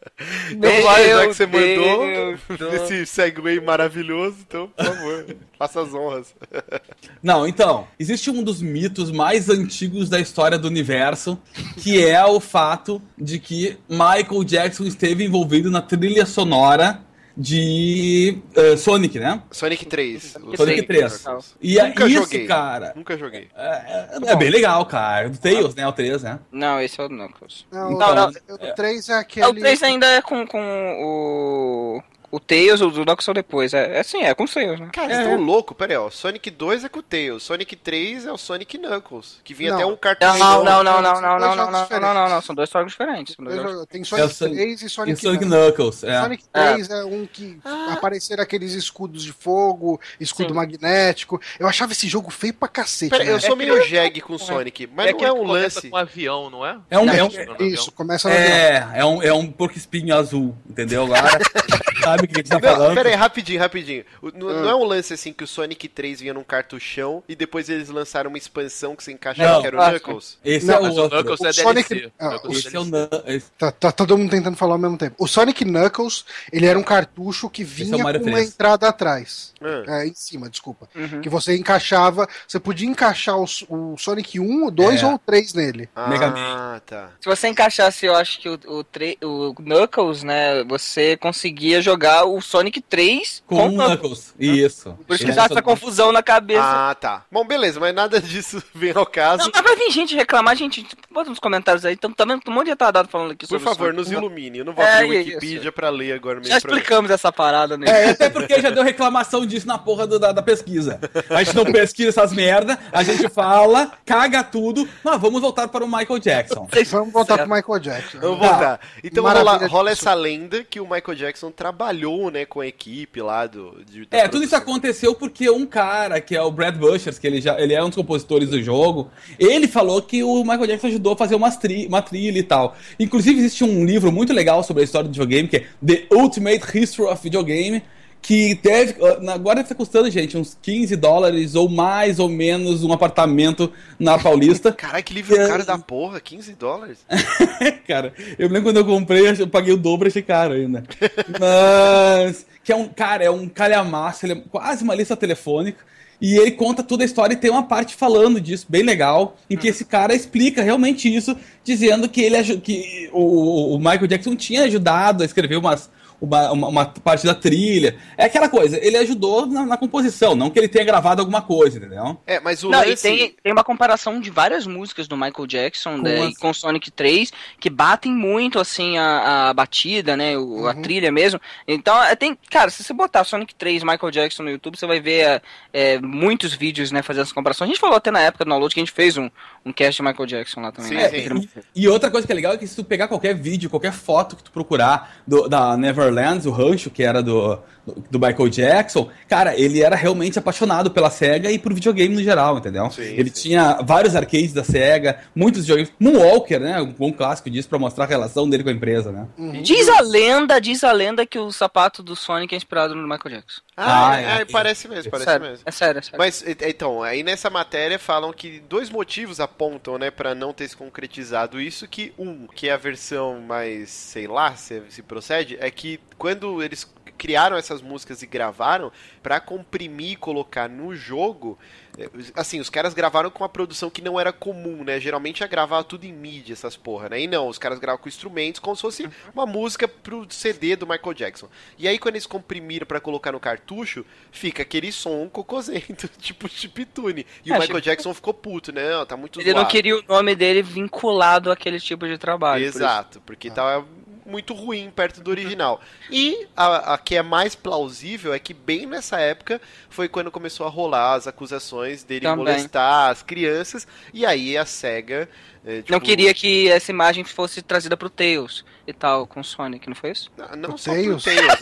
Então vai, já que você Deus mandou do- esse segue maravilhoso, então, por favor, faça as honras. Não, então, existe um dos mitos mais antigos da história do universo, que é o fato de que Michael Jackson esteve envolvido na trilha sonora de eh, Sonic, né? Sonic 3. Sonic Sonic 3. E é Nunca isso, joguei. cara. Nunca joguei. É, é- é bem legal, cara. Do Tails, né? O 3, né? Não, esse é o Knuckles. Não, Então, não, é. o 3 é É, aquele. O 3 ainda é com, com o. O Tails, o do Knuckles são depois. É, é sim, é com o Tails, né? Cara, É. vocês estão loucos? Pera aí, ó. Sonic 2 é com o Tails. Sonic 3 é o Sonic Knuckles. Que vinha Não. até um Não, cartucho. não, não, não, não, dois não, não, não, não, não, não, não, são dois jogos diferentes. dois Tem jogos- Tem É o Sonic Sonic- 3 e E Sonic, Sonic Knuckles. Knuckles, é. Sonic 3 é, um que apareceram aqueles escudos de fogo, escudo Sim. magnético. Eu achava esse jogo feio pra cacete. Pera, né? eu sou meio jegue com Sonic, mas é não que é um lance. com um avião, não é? É um, É, é um, Isso, começa no avião. é, é um, é um porco espinho azul, entendeu? Agora, sabe o que a gente tá Não, falando? pera aí, rapidinho, rapidinho. O- Não, Ah. não é um lance assim que o Sonic 3 vinha num cartuchão e depois eles lançaram uma expansão que se encaixava Não. que era o Ah, Knuckles? Esse Não, é o Mas o outro. Knuckles é O Sonic- DLC. ah, Knuckles Esse é o Tá, tá todo mundo tentando falar ao mesmo tempo. O Sonic Knuckles, ele era um cartucho que é vinha o com uma 3. entrada atrás. Ah. É, em cima, desculpa. Uhum. Que você encaixava. Você podia encaixar o, o Sonic 1, o 2 É. ou o 3 nele. Mega Ah, tá. Se você encaixasse, eu acho que o, o, tre- o Knuckles, né, você conseguia jogar o Sonic 3 Com com o o Knuckles. Knuckles. Isso. Por isso que dá era essa confusão na cabeça. Ah, tá. Bom, beleza, mas nada disso vem ao caso. Não, mas vai vir gente reclamar, gente. Bota nos comentários aí. Tam- Também tem um monte de retardado falando aqui Por sobre favor, o nos ilumine. Eu não vou É, abrir o isso. Wikipedia pra ler agora meio Já explicamos essa parada, né? É, até porque já deu reclamação disso na porra do- da, da pesquisa. A gente não pesquisa essas merda, a gente fala, caga tudo, mas vamos voltar para o Michael Jackson. Vamos voltar Certo. pro Michael Jackson. Vamos voltar. Então Maravilha rola, rola essa lenda que o Michael Jackson trabalhou, né, com a equipe lá do. de- É, tudo isso aconteceu porque um cara, que é o Brad Bushers, que ele, já, ele é um dos compositores do jogo, ele falou que o Michael Jackson ajudou a fazer umas tri, uma trilha e tal. Inclusive, existe um livro muito legal sobre a história do videogame, que é The Ultimate History of Video Game, que deve. Agora estar custando, gente, uns 15 dólares ou mais ou menos um apartamento na Paulista. Caralho, que livro caro da porra, 15 dólares. cara, eu lembro quando eu comprei, eu paguei o dobro achei caro ainda. Mas. Que é um. Cara, é um calhamaço, ele é quase uma lista telefônica. E ele conta toda a história e tem uma parte falando disso, bem legal, em que esse cara explica realmente isso, dizendo que ele que o, o Michael Jackson tinha ajudado a escrever umas, uma, uma, uma parte da trilha. É aquela coisa, ele ajudou na, na composição, não que ele tenha gravado alguma coisa, entendeu? É, mas o Não, e lance. tem, tem uma comparação de várias músicas do Michael Jackson Com né, as- e com Sonic 3 que batem muito assim a, a batida, né? o- A Uhum. trilha mesmo. Então, é, tem. Cara, se você botar Sonic 3 Michael Jackson no YouTube, você vai ver é, é, muitos vídeos, né, fazendo essa comparação. A gente falou até na época do download que a gente fez um, um cast de Michael Jackson lá também. Sim, né? sim. E outra coisa que é legal é que se tu pegar qualquer vídeo, qualquer foto que tu procurar do- da Neverlands, o rancho que era do, do Michael Jackson, cara, ele era realmente apaixonado pela SEGA e por videogame no geral, entendeu? Sim, ele sim. tinha vários arcades da SEGA, muitos videogames. Moonwalker, né? Um bom clássico disso pra mostrar a relação dele com a empresa, né? Diz a lenda, diz a lenda que o sapato do Sonic é inspirado no Michael Jackson. Ah, Ah, é, é. parece mesmo, É parece sério, mesmo. é sério, é sério. Mas então, aí nessa matéria falam que dois motivos apontam, né, para não ter se concretizado isso, que um, que é a versão mais, sei lá, se, se procede, é que quando eles criaram essas músicas e gravaram pra comprimir e colocar no jogo, é, assim, os caras gravaram com uma produção que não era comum, né? Geralmente é gravar tudo em mídia, essas porra, né? E não, os caras gravam com instrumentos como se fosse uma música pro CD do Michael Jackson. E aí quando eles comprimiram pra colocar no cartucho, fica aquele som cocosento, tipo chiptune. E É, o Michael Jackson ficou puto, né? Não, tá muito Ele não zoado. queria o nome dele vinculado àquele tipo de trabalho. por. Exato, porque tava muito ruim perto do original. E a, a que é mais plausível é que bem nessa época foi quando começou a rolar as acusações dele Também. molestar as crianças, e aí a SEGA... é, Não tipo, queria que essa imagem fosse trazida pro Tails e tal, com o Sonic, não foi isso? Não, não O só pro Tails? Tails.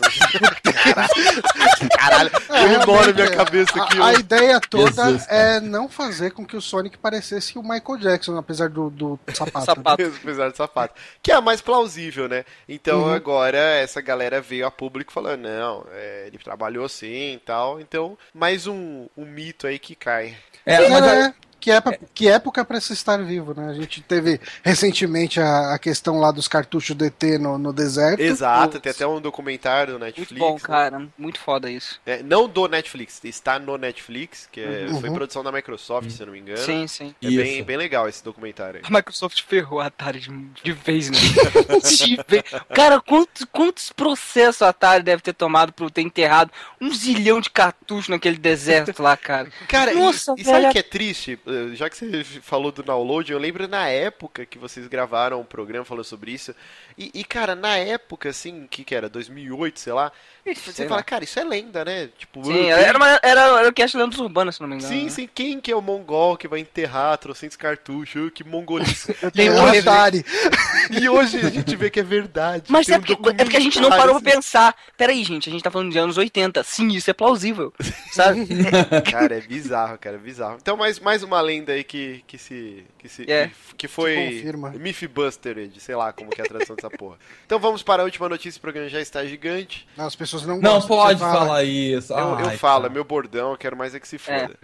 Caralho, Caralho É, eu embora realmente, minha cabeça aqui. A, a ideia toda Jesus, é não fazer com que o Sonic parecesse o Michael Jackson, apesar do, do sapato. Sapato. Mesmo, apesar do sapato. Que é a mais plausível, né? Então Uhum. agora essa galera veio a público falando, não, é, ele trabalhou assim e tal. Então, mais um, um mito aí que cai. É, Mas é, que, época, que época pra se estar vivo, né? A gente teve recentemente a, a questão lá dos cartuchos DT no, no deserto. Exato, Putz. tem até um documentário do Muito Netflix. bom, né? cara. Muito foda isso. É, não do Netflix, está no Netflix, que é- Uhum. foi produção da Microsoft, se eu não me engano. Sim, sim. É bem, Isso. bem legal esse documentário aí. A Microsoft ferrou a Atari de, de vez, né? de vez. Cara, quantos, quantos processos a Atari deve ter tomado por ter enterrado um zilhão de cartuchos naquele deserto lá, cara? Cara, e- Nossa, e, sabe velho. o que é triste? Eh, Já que você falou do download, eu lembro na época que vocês gravaram um programa falando sobre isso. E, e, cara, na época, assim, que, que era? 2008, sei lá. Você Sei fala, lá. cara, isso é lenda, né? Tipo, Sim, quem- era, uma, era, era o cast Lendas Urbanas, se não me engano. Sim, né? sim, quem que é o mongol que vai enterrar trocentos cartuchos? Que mongolice. Eu É tenho o um review. Atari. e hoje a gente vê que é verdade. Mas Tem é um porque, é porque a gente não parou pra pensar. Peraí, gente, a gente tá falando de anos 80. Sim, isso é plausível. Sabe? assim. Cara, é bizarro, cara, é bizarro. Então, mais, mais uma lenda aí que, que se. Que, se, É. que, foi. Mythbustered, sei lá como que é a tradução dessa porra. Então vamos para a última notícia, o programa já está gigante. Não, as pessoas não Não pode fala. falar isso. Eu, eu Ai, falo, é meu bordão, eu quero mais é que se foda.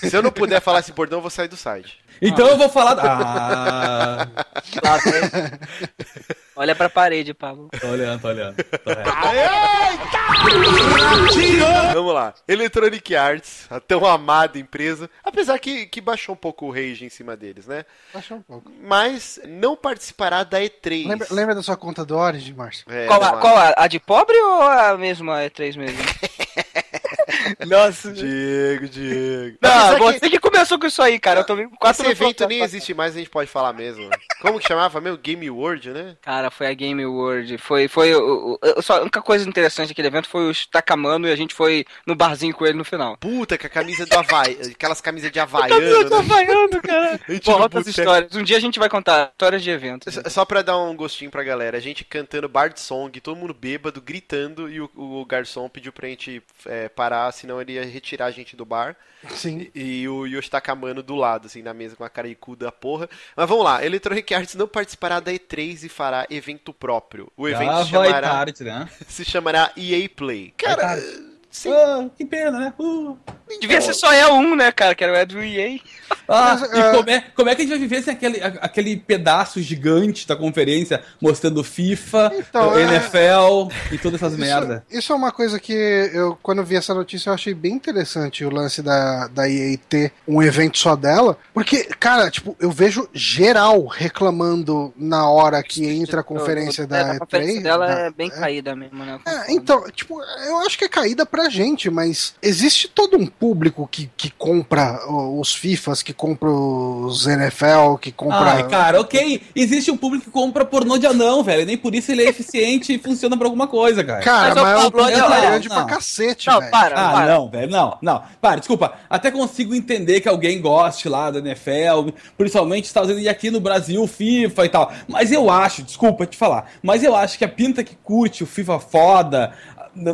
Se eu não puder falar esse bordão, eu vou sair do site. Então eu vou falar. Ah? Olha pra parede, Pablo. tô olhando, tô olhando. Tô olhando. Vamos lá. Electronic Arts, a tão amada empresa, apesar que, que baixou um pouco o rage em cima deles, né? Baixa um pouco. Mas não participará da E3. Lembra, lembra da sua conta do Origin, Márcio? É, qual, a, qual a, a de pobre ou a mesma E3 mesmo? Nossa. Diego, Diego. Não, Apesar que- você que começou com isso aí, cara. Eu tô vendo quatro Esse evento nem existe mais, a gente pode falar mesmo. Como que chamava mesmo? Game World, né? Cara, foi a Game World. Foi, foi o, o- só a única coisa interessante daquele evento foi o Takamano e a gente foi no barzinho com ele no final. Puta, com a camisa do Havaí, aquelas camisas de Havaiano, né? Havaiano, cara. No outras histórias. Um dia a gente vai contar histórias de eventos. Só- Só pra dar um gostinho pra galera, a gente cantando Bard Song, todo mundo bêbado, gritando, e o, o garçom pediu pra gente é, parar, senão ele ia retirar a gente do bar. Sim. E, e o Yoshi Takamano do lado, assim, na mesa com a cu da porra. Mas vamos lá, Electronic Arts não participará da E3 e fará evento próprio. O evento Já se vai chamará, tarde, né? se chamará EA Play. Cara, tarde. Sim, Ah, que pena, né? Uh. Devia ser só é um, né, cara? Que era o Ed do EA. Ah, Mas, e ah, como, é, como é que a gente vai viver sem aquele, aquele pedaço gigante da conferência mostrando FIFA, Então, é- NFL e todas essas Isso, merda? isso é uma coisa que eu, quando eu vi essa notícia, eu achei bem interessante o lance da, da EA ter um evento só dela. Porque, cara, tipo, eu vejo geral reclamando na hora que entra a conferência É, da a conferência E3. dela da- é bem caída mesmo, né? É, então, tipo, eu acho que é caída pra gente, mas existe todo um público que, que compra os FIFAs, que compra os NFL, que compra. Ai, cara, ok. Existe um público que compra pornô de anão, velho. Nem por isso ele é eficiente e funciona pra alguma coisa, cara. Cara, Mas mas, o é um público não, grande não. pra cacete, Não, velho. para, Ah, para. não, velho, não, não. Para, desculpa. Até consigo entender que alguém goste lá da NFL, principalmente Estados Unidos e aqui no Brasil, FIFA e tal. Mas eu acho, desculpa te falar, mas eu acho que a pinta que curte o FIFA foda,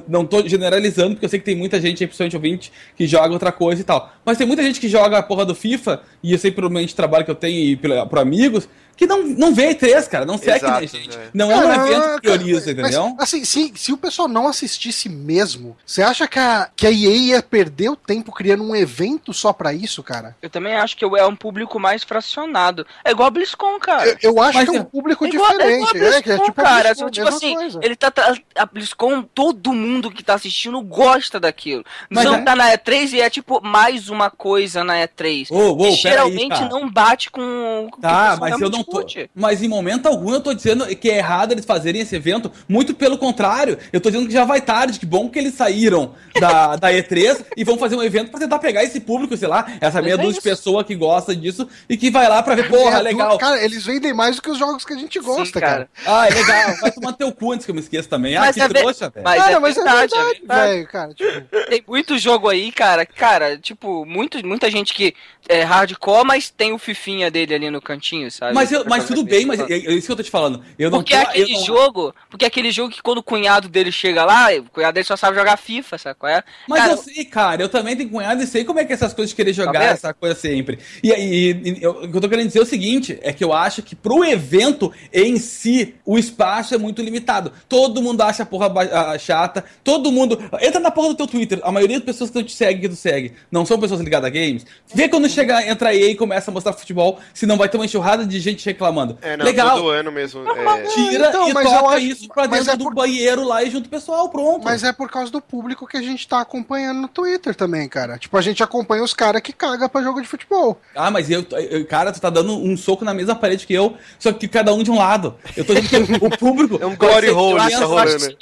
não tô generalizando, porque eu sei que tem muita gente principalmente ouvinte, que joga outra coisa e tal. Mas tem muita gente que joga a porra do FIFA, e eu sei pelo menos de trabalho que eu tenho e por amigos, que não, não vê E3, cara. Não segue Exato, né, gente. é. Não é um evento que prioriza, mas, entendeu? assim, se, se o pessoal não assistisse mesmo, você acha que a, que a EA ia perder o tempo criando um evento só pra isso, cara? Eu também acho que é um público mais fracionado. É igual a BlizzCon, cara. Eu, eu acho Mas que é é- um público É igual- é igual diferente. a É, que é BlizzCon, tipo a cara. BlizzCon, tipo mesma assim, coisa. ele tá, A BlizzCon, todo mundo que tá assistindo gosta daquilo. Mas não é- tá na E3 e é tipo mais uma coisa na E3. Ô, ô, e peraí, geralmente cara. não bate com. Tá, mas eu não curte. Mas em momento algum eu tô dizendo que é errado eles fazerem esse evento. Muito pelo contrário. Eu tô dizendo que já vai tarde. Que bom que eles saíram da, da E3 e vão fazer um evento pra tentar pegar esse público, sei lá, essa meia é dúzia de pessoa que gosta disso e que vai lá pra ver, porra, É, legal. Cara, eles vendem mais do que os jogos que a gente gosta, cara. Ah, é legal. Vai tomar teu cu antes que eu me esqueça também. Ah, Mas que é trouxa, velho. Mas Cara, é mas verdade, é é verdade, verdade. velho, cara. Tipo, Tem muito jogo aí, cara. Cara, tipo, muito, muita gente que é hardcore, mas tem o fifinha dele ali no cantinho, sabe? Mas, eu- Pra mas tudo bem, mas é, é isso que eu tô te falando. Eu não Porque tô, é aquele eu não- jogo, porque é aquele jogo que quando o cunhado dele chega lá, o cunhado dele só sabe jogar FIFA, sabe qual é? Mas Cara, eu sei, cara, eu também tenho cunhado e sei como é que é essas coisas de querer jogar vendo? essa coisa sempre. E aí, eu- o que eu tô querendo dizer é o seguinte: é que eu acho que pro evento em si, o espaço é muito limitado. Todo mundo acha a porra a- chata, todo mundo. Entra na porra do teu Twitter, a maioria das pessoas que tu te segue, que tu segue, não são pessoas ligadas a games. Vê quando chega, entra aí e começa a mostrar futebol, se não vai ter uma enxurrada de gente reclamando. É, não, Legal. todo ano mesmo. é, Tira Então, e mas toca acho- isso pra dentro é do por- banheiro lá e junto o pessoal, pronto. mas é por causa do público que a gente tá acompanhando no Twitter também, cara. Tipo, a gente acompanha os caras que cagam pra jogo de futebol. Ah, mas eu, eu- cara, tu tá dando um soco na mesma parede que eu, só que cada um de um lado. Eu tô dizendo que o público. É um glory hole, criança- tá rolando.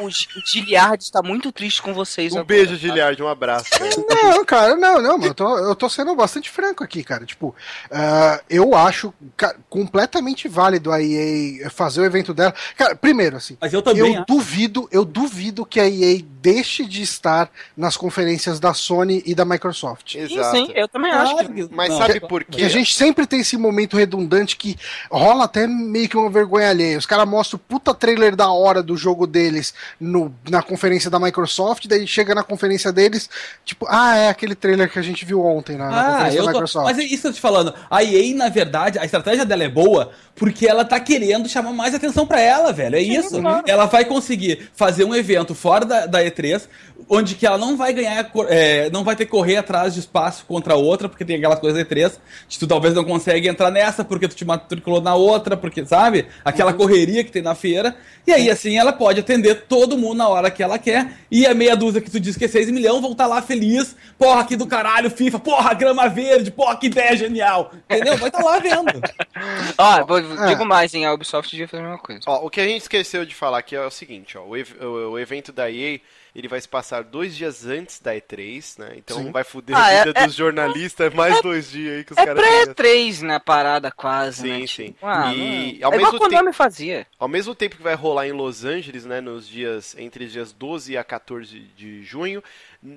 o Giliard está muito triste com vocês Um agora, beijo, tá? Giliard, um abraço. cara. Não, cara, não, não, mas eu tô, eu tô sendo bastante franco aqui, cara. Tipo, ah, eu acho ca- completamente válido a EA fazer o evento dela. Cara, primeiro, assim, Mas eu também. eu acho. duvido, eu duvido que a EA deixe de estar nas conferências da Sony e da Microsoft. Sim, Exato. sim, eu também acho. Que... Mas não, sabe por que quê? Que a gente sempre tem esse momento redundante que rola até meio que uma vergonha alheia. Os caras mostram o puta trailer da hora do jogo deles no, na conferência da Microsoft, daí chega na conferência deles, tipo, ah, é aquele trailer que a gente viu ontem na, na Ah, conferência eu da tô... Microsoft. Mas é isso que eu tô te falando. A EA, na verdade, a estratégia dela é boa porque ela tá querendo chamar mais atenção pra ela, velho. É isso. claro. Ela vai conseguir fazer um evento fora da, da E3, onde que ela não vai ganhar, cor- é, não vai ter que correr atrás de espaço contra a outra, porque tem aquelas coisas da E3, que tu talvez não consegue entrar nessa, porque tu te matriculou na outra, porque, sabe? Aquela correria que tem na feira. E aí, assim, ela pode atender todo mundo na hora que ela quer. E a meia dúzia que tu diz que é 6 milhões vão estar lá feliz. Porra, que do caralho, FIFA. Porra, grama verde. Porra, que ideia genial. Entendeu? Vai estar lá vendo. Ó, É. digo mais, hein? A Ubisoft devia fazer a mesma coisa. Ó, o que a gente esqueceu de falar aqui é o seguinte, ó, o, ev- o- o evento da EA, ele vai se passar dois dias antes da E3, né? Então Sim. vai foder Ah, a é- vida é- dos jornalistas mais dois dias aí que os É caras têm. pré-3 na parada quase, Sim, né? sim. Tipo, ah, E, não. ao é igual mesmo Konami fazia. Ao mesmo tempo que vai rolar em Los Angeles, né, nos dias entre os dias 12 a 14 de junho,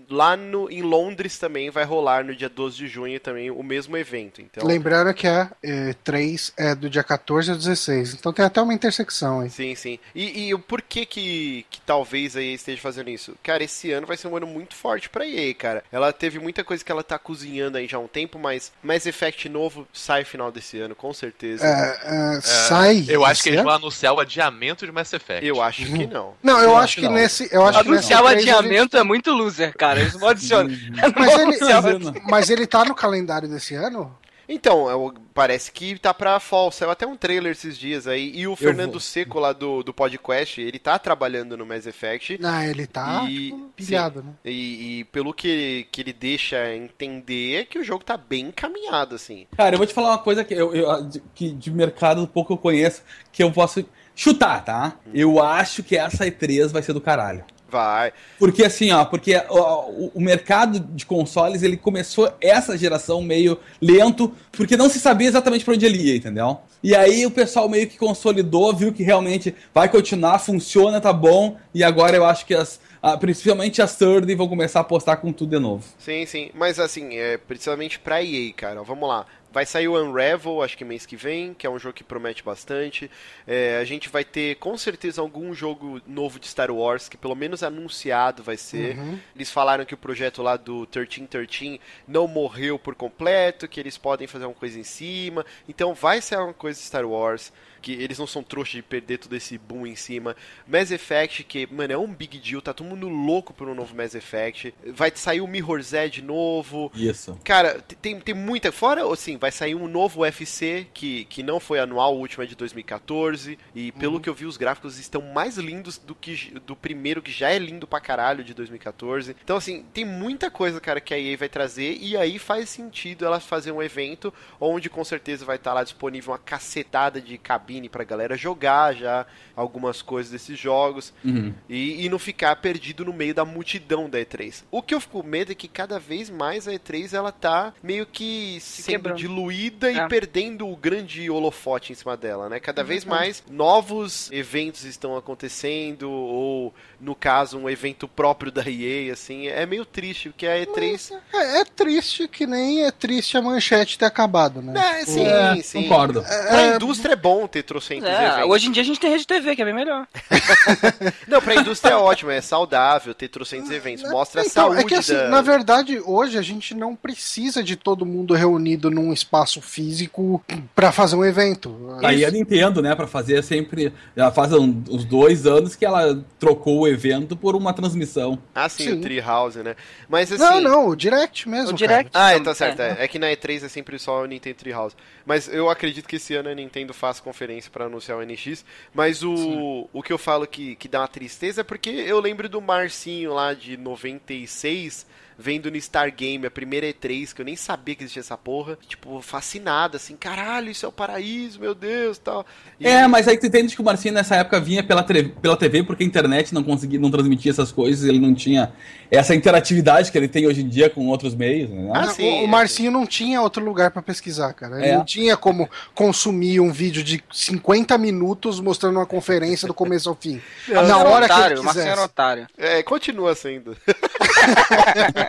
lá no, em Londres também vai rolar no dia 12 de junho também o mesmo evento. Então, Lembrando que a eh, 3 é do dia 14 ao 16, então tem até uma intersecção aí. Sim, sim. E, e o porquê que, que talvez a EA esteja fazendo isso? Cara, esse ano vai ser um ano muito forte pra EA, cara. Ela teve muita coisa que ela tá cozinhando aí já há um tempo, mas Mass Effect novo sai final desse ano, com certeza. É, é, É, sai. Eu acho que eles vão anunciar o adiamento de Mass Effect. Eu acho que não. Não, eu Eu acho acho que que não. nesse. Eu acho que nesse Anunciar o 3 a gente- adiamento é muito loser, cara. Eles não adicionam. Mas ele, mas ele tá no calendário desse ano? Então, é o- parece que tá pra fall. Saiu até um trailer esses dias aí. E o Fernando. Seco lá do, do podcast, ele tá trabalhando no Mass Effect. Não, ele tá E- tipo, pilhado, né? E, e pelo que, que ele deixa entender é que o jogo tá bem encaminhado, assim. Cara, eu vou te falar uma coisa que, eu, eu- de, que de mercado pouco eu conheço, que eu posso chutar, tá? Eu acho que essa E3 vai ser do caralho. Vai. Porque assim, ó, porque o, o- o mercado de consoles, ele começou essa geração meio lento, porque não se sabia exatamente pra onde ele ia, entendeu? E aí o pessoal meio que consolidou, viu que realmente vai continuar, funciona, tá bom, e agora eu acho que as, ah, principalmente as third vão começar a apostar com tudo de novo. Sim, sim. Mas assim, é, principalmente pra EA, cara. ó, Vamos lá. Vai sair o Unravel, acho que mês que vem, que é um jogo que promete bastante. É, a gente vai ter com certeza algum jogo novo de Star Wars, que pelo menos anunciado vai ser. Eles falaram que o projeto lá do 1313 não morreu por completo, que eles podem fazer uma coisa em cima. Então vai ser uma coisa de Star Wars. Que eles não são trouxas de perder todo esse boom em cima. Mass Effect, que, mano, é um big deal, tá todo mundo louco por um novo Mass Effect. Vai sair o Mirror's Edge novo. Isso. Cara, tem, tem muita. Fora, assim, vai sair um novo UFC que, que não foi anual, o último é de 2014. E pelo que eu vi, os gráficos estão mais lindos do que do primeiro, que já é lindo pra caralho de 2014. Então, assim, tem muita coisa, cara, que a EA vai trazer. E aí faz sentido ela fazer um evento onde com certeza vai estar lá disponível uma cacetada de cabine pra galera jogar já algumas coisas desses jogos. Uhum. E, e não ficar perdido no meio da multidão da E3. O que eu fico com medo é que cada vez mais a E3 ela tá meio que sendo quebrando. diluída e É. perdendo o grande holofote em cima dela, né? Cada vez mais novos eventos estão acontecendo, ou no caso, um evento próprio da EA, assim. É meio triste, porque a E3. É, é triste que nem é triste a manchete ter acabado, né? É, sim, É, sim. concordo. Pra indústria é bom ter trocentos É, eventos. hoje em dia a gente tem rede TV, que é bem melhor. Não, pra indústria é ótimo, é saudável ter trocentos eventos. Mostra a Então, saúde é que assim, da... na verdade, hoje a gente não precisa de todo mundo reunido num espaço físico pra fazer um evento. Aí a Nintendo, né, pra fazer sempre. Já faz um- uns dois anos que ela trocou o evento por uma transmissão. Ah, sim, Sim. o Treehouse, né? Mas assim. Não, não, o Direct mesmo. O Direct. cara. Ah, tá certo. é. É. É que na E3 é sempre só o Nintendo Treehouse. Mas eu acredito que esse ano a Nintendo faça conferência pra anunciar o NX. Mas o, o que eu falo que, que dá uma tristeza é porque eu lembro do Marcinho lá de 96 vendo no Star Game a primeira E3, que eu nem sabia que existia essa porra. Tipo, fascinado, assim, caralho, isso é o paraíso, meu Deus tal. E- É, mas aí tu entende que o Marcinho nessa época vinha pela, pela TV porque a internet não conseguia, não transmitia essas coisas, ele não tinha essa interatividade que ele tem hoje em dia com outros meios, né? Ah, Não, sim, o, o Marcinho não tinha outro lugar pra pesquisar, cara. Ele É. não tinha como consumir um vídeo de 50 minutos mostrando uma conferência do começo ao fim. Marcinho Na era hora que otário, ele Marcinho era quisesse. otário. É, continua sendo.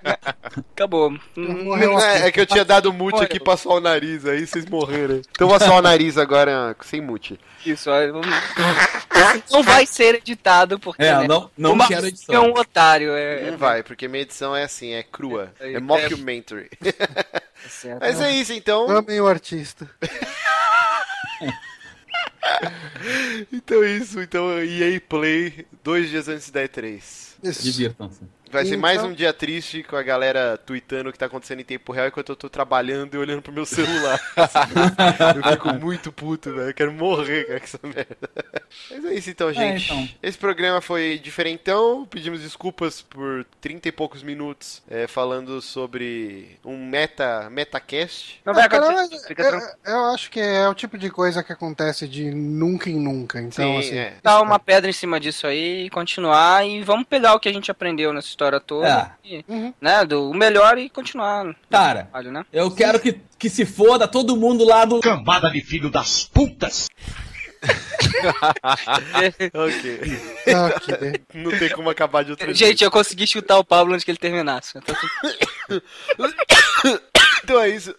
Acabou. Morreu É, é que eu tinha dado mute aqui pra suar o nariz, aí vocês morreram. Então vou suar o nariz agora sem mute. Isso, aí, vamos- não vai ser editado porque É, né, não, não o quero edição. é um otário. É, Não vai, porque minha edição é assim, é crua. É, É é- mockumentary. é. Mas é isso então. Amem o artista. Então é isso, então EA Play, dois dias antes da E3. Isso. Divirtam-se. Vai ser Então- mais um dia triste com a galera tweetando o que tá acontecendo em tempo real enquanto eu tô trabalhando e olhando pro meu celular. eu fico muito puto, velho. Eu quero morrer cara, com essa merda. Mas é isso então, gente. então. Esse programa foi diferentão. Pedimos desculpas por 30 e poucos minutos é, falando sobre um meta, metacast. Não vai Ah, cara, acontecer, eu- tranquilo. Eu acho que é o tipo de coisa que acontece de nunca em nunca. Então, Sim, assim. é. Dar uma pedra em cima disso aí e continuar e vamos pegar o que a gente aprendeu nessa história toda, e, Uhum. né, do o melhor e continuar. Cara, trabalho, né? eu quero que, que se foda todo mundo lá do. Cambada de filho das putas! Ok. Ah, que- Não tem como acabar de outro jeito. Gente, eu consegui chutar o Pablo antes que ele terminasse. Então, Então é isso.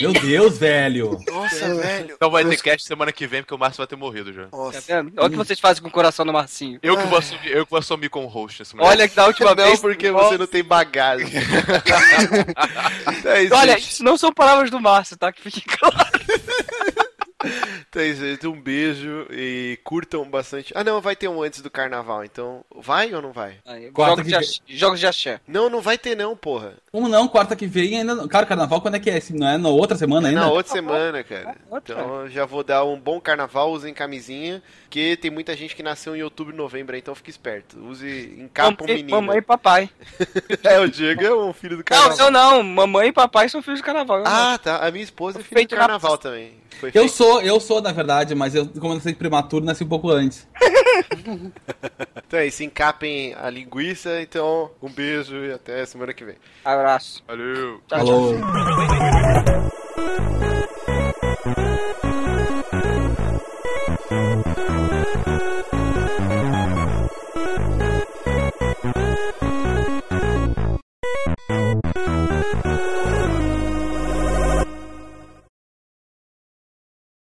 Meu Deus, velho. Nossa, velho. Então vai ter cast semana que vem, porque o Márcio vai ter morrido já. tá Nossa. vendo? Olha o que vocês fazem com o coração do Marcinho. Eu que vou assumir, eu que vou assumir com o host. Olha que da última Não, vez. porque você não tem bagagem. então é isso, Olha, gente. isso não são palavras do Márcio, tá? Que fique claro. Então é isso. Um beijo e curtam bastante. Ah, não, vai ter um antes do carnaval, então. Vai ou não vai? Aí, Jogos que de, axé, jogos de axé. Não, não vai ter, não, porra. Como não? Quarta que vem ainda. não- Cara, carnaval quando é que é? Se Não é na outra semana ainda? Na outra semana, cara. Então já vou dar um bom carnaval, usem camisinha, que tem muita gente que nasceu em outubro e novembro, então fique esperto. Use, encapa um Mamãe, menino. mamãe e papai. É, o Diego é um filho do Não, carnaval. eu não. Mamãe e papai são filhos do carnaval. não. Ah, tá. A minha esposa é filha do na- carnaval também. Foi Eu feito. sou, eu sou na verdade, mas eu, como eu nasci prematuro, nasci um pouco antes. Então é isso, encapem a linguiça. Então, um beijo e até semana que vem. Abraço. Valeu. Tchau, tchau. Falou.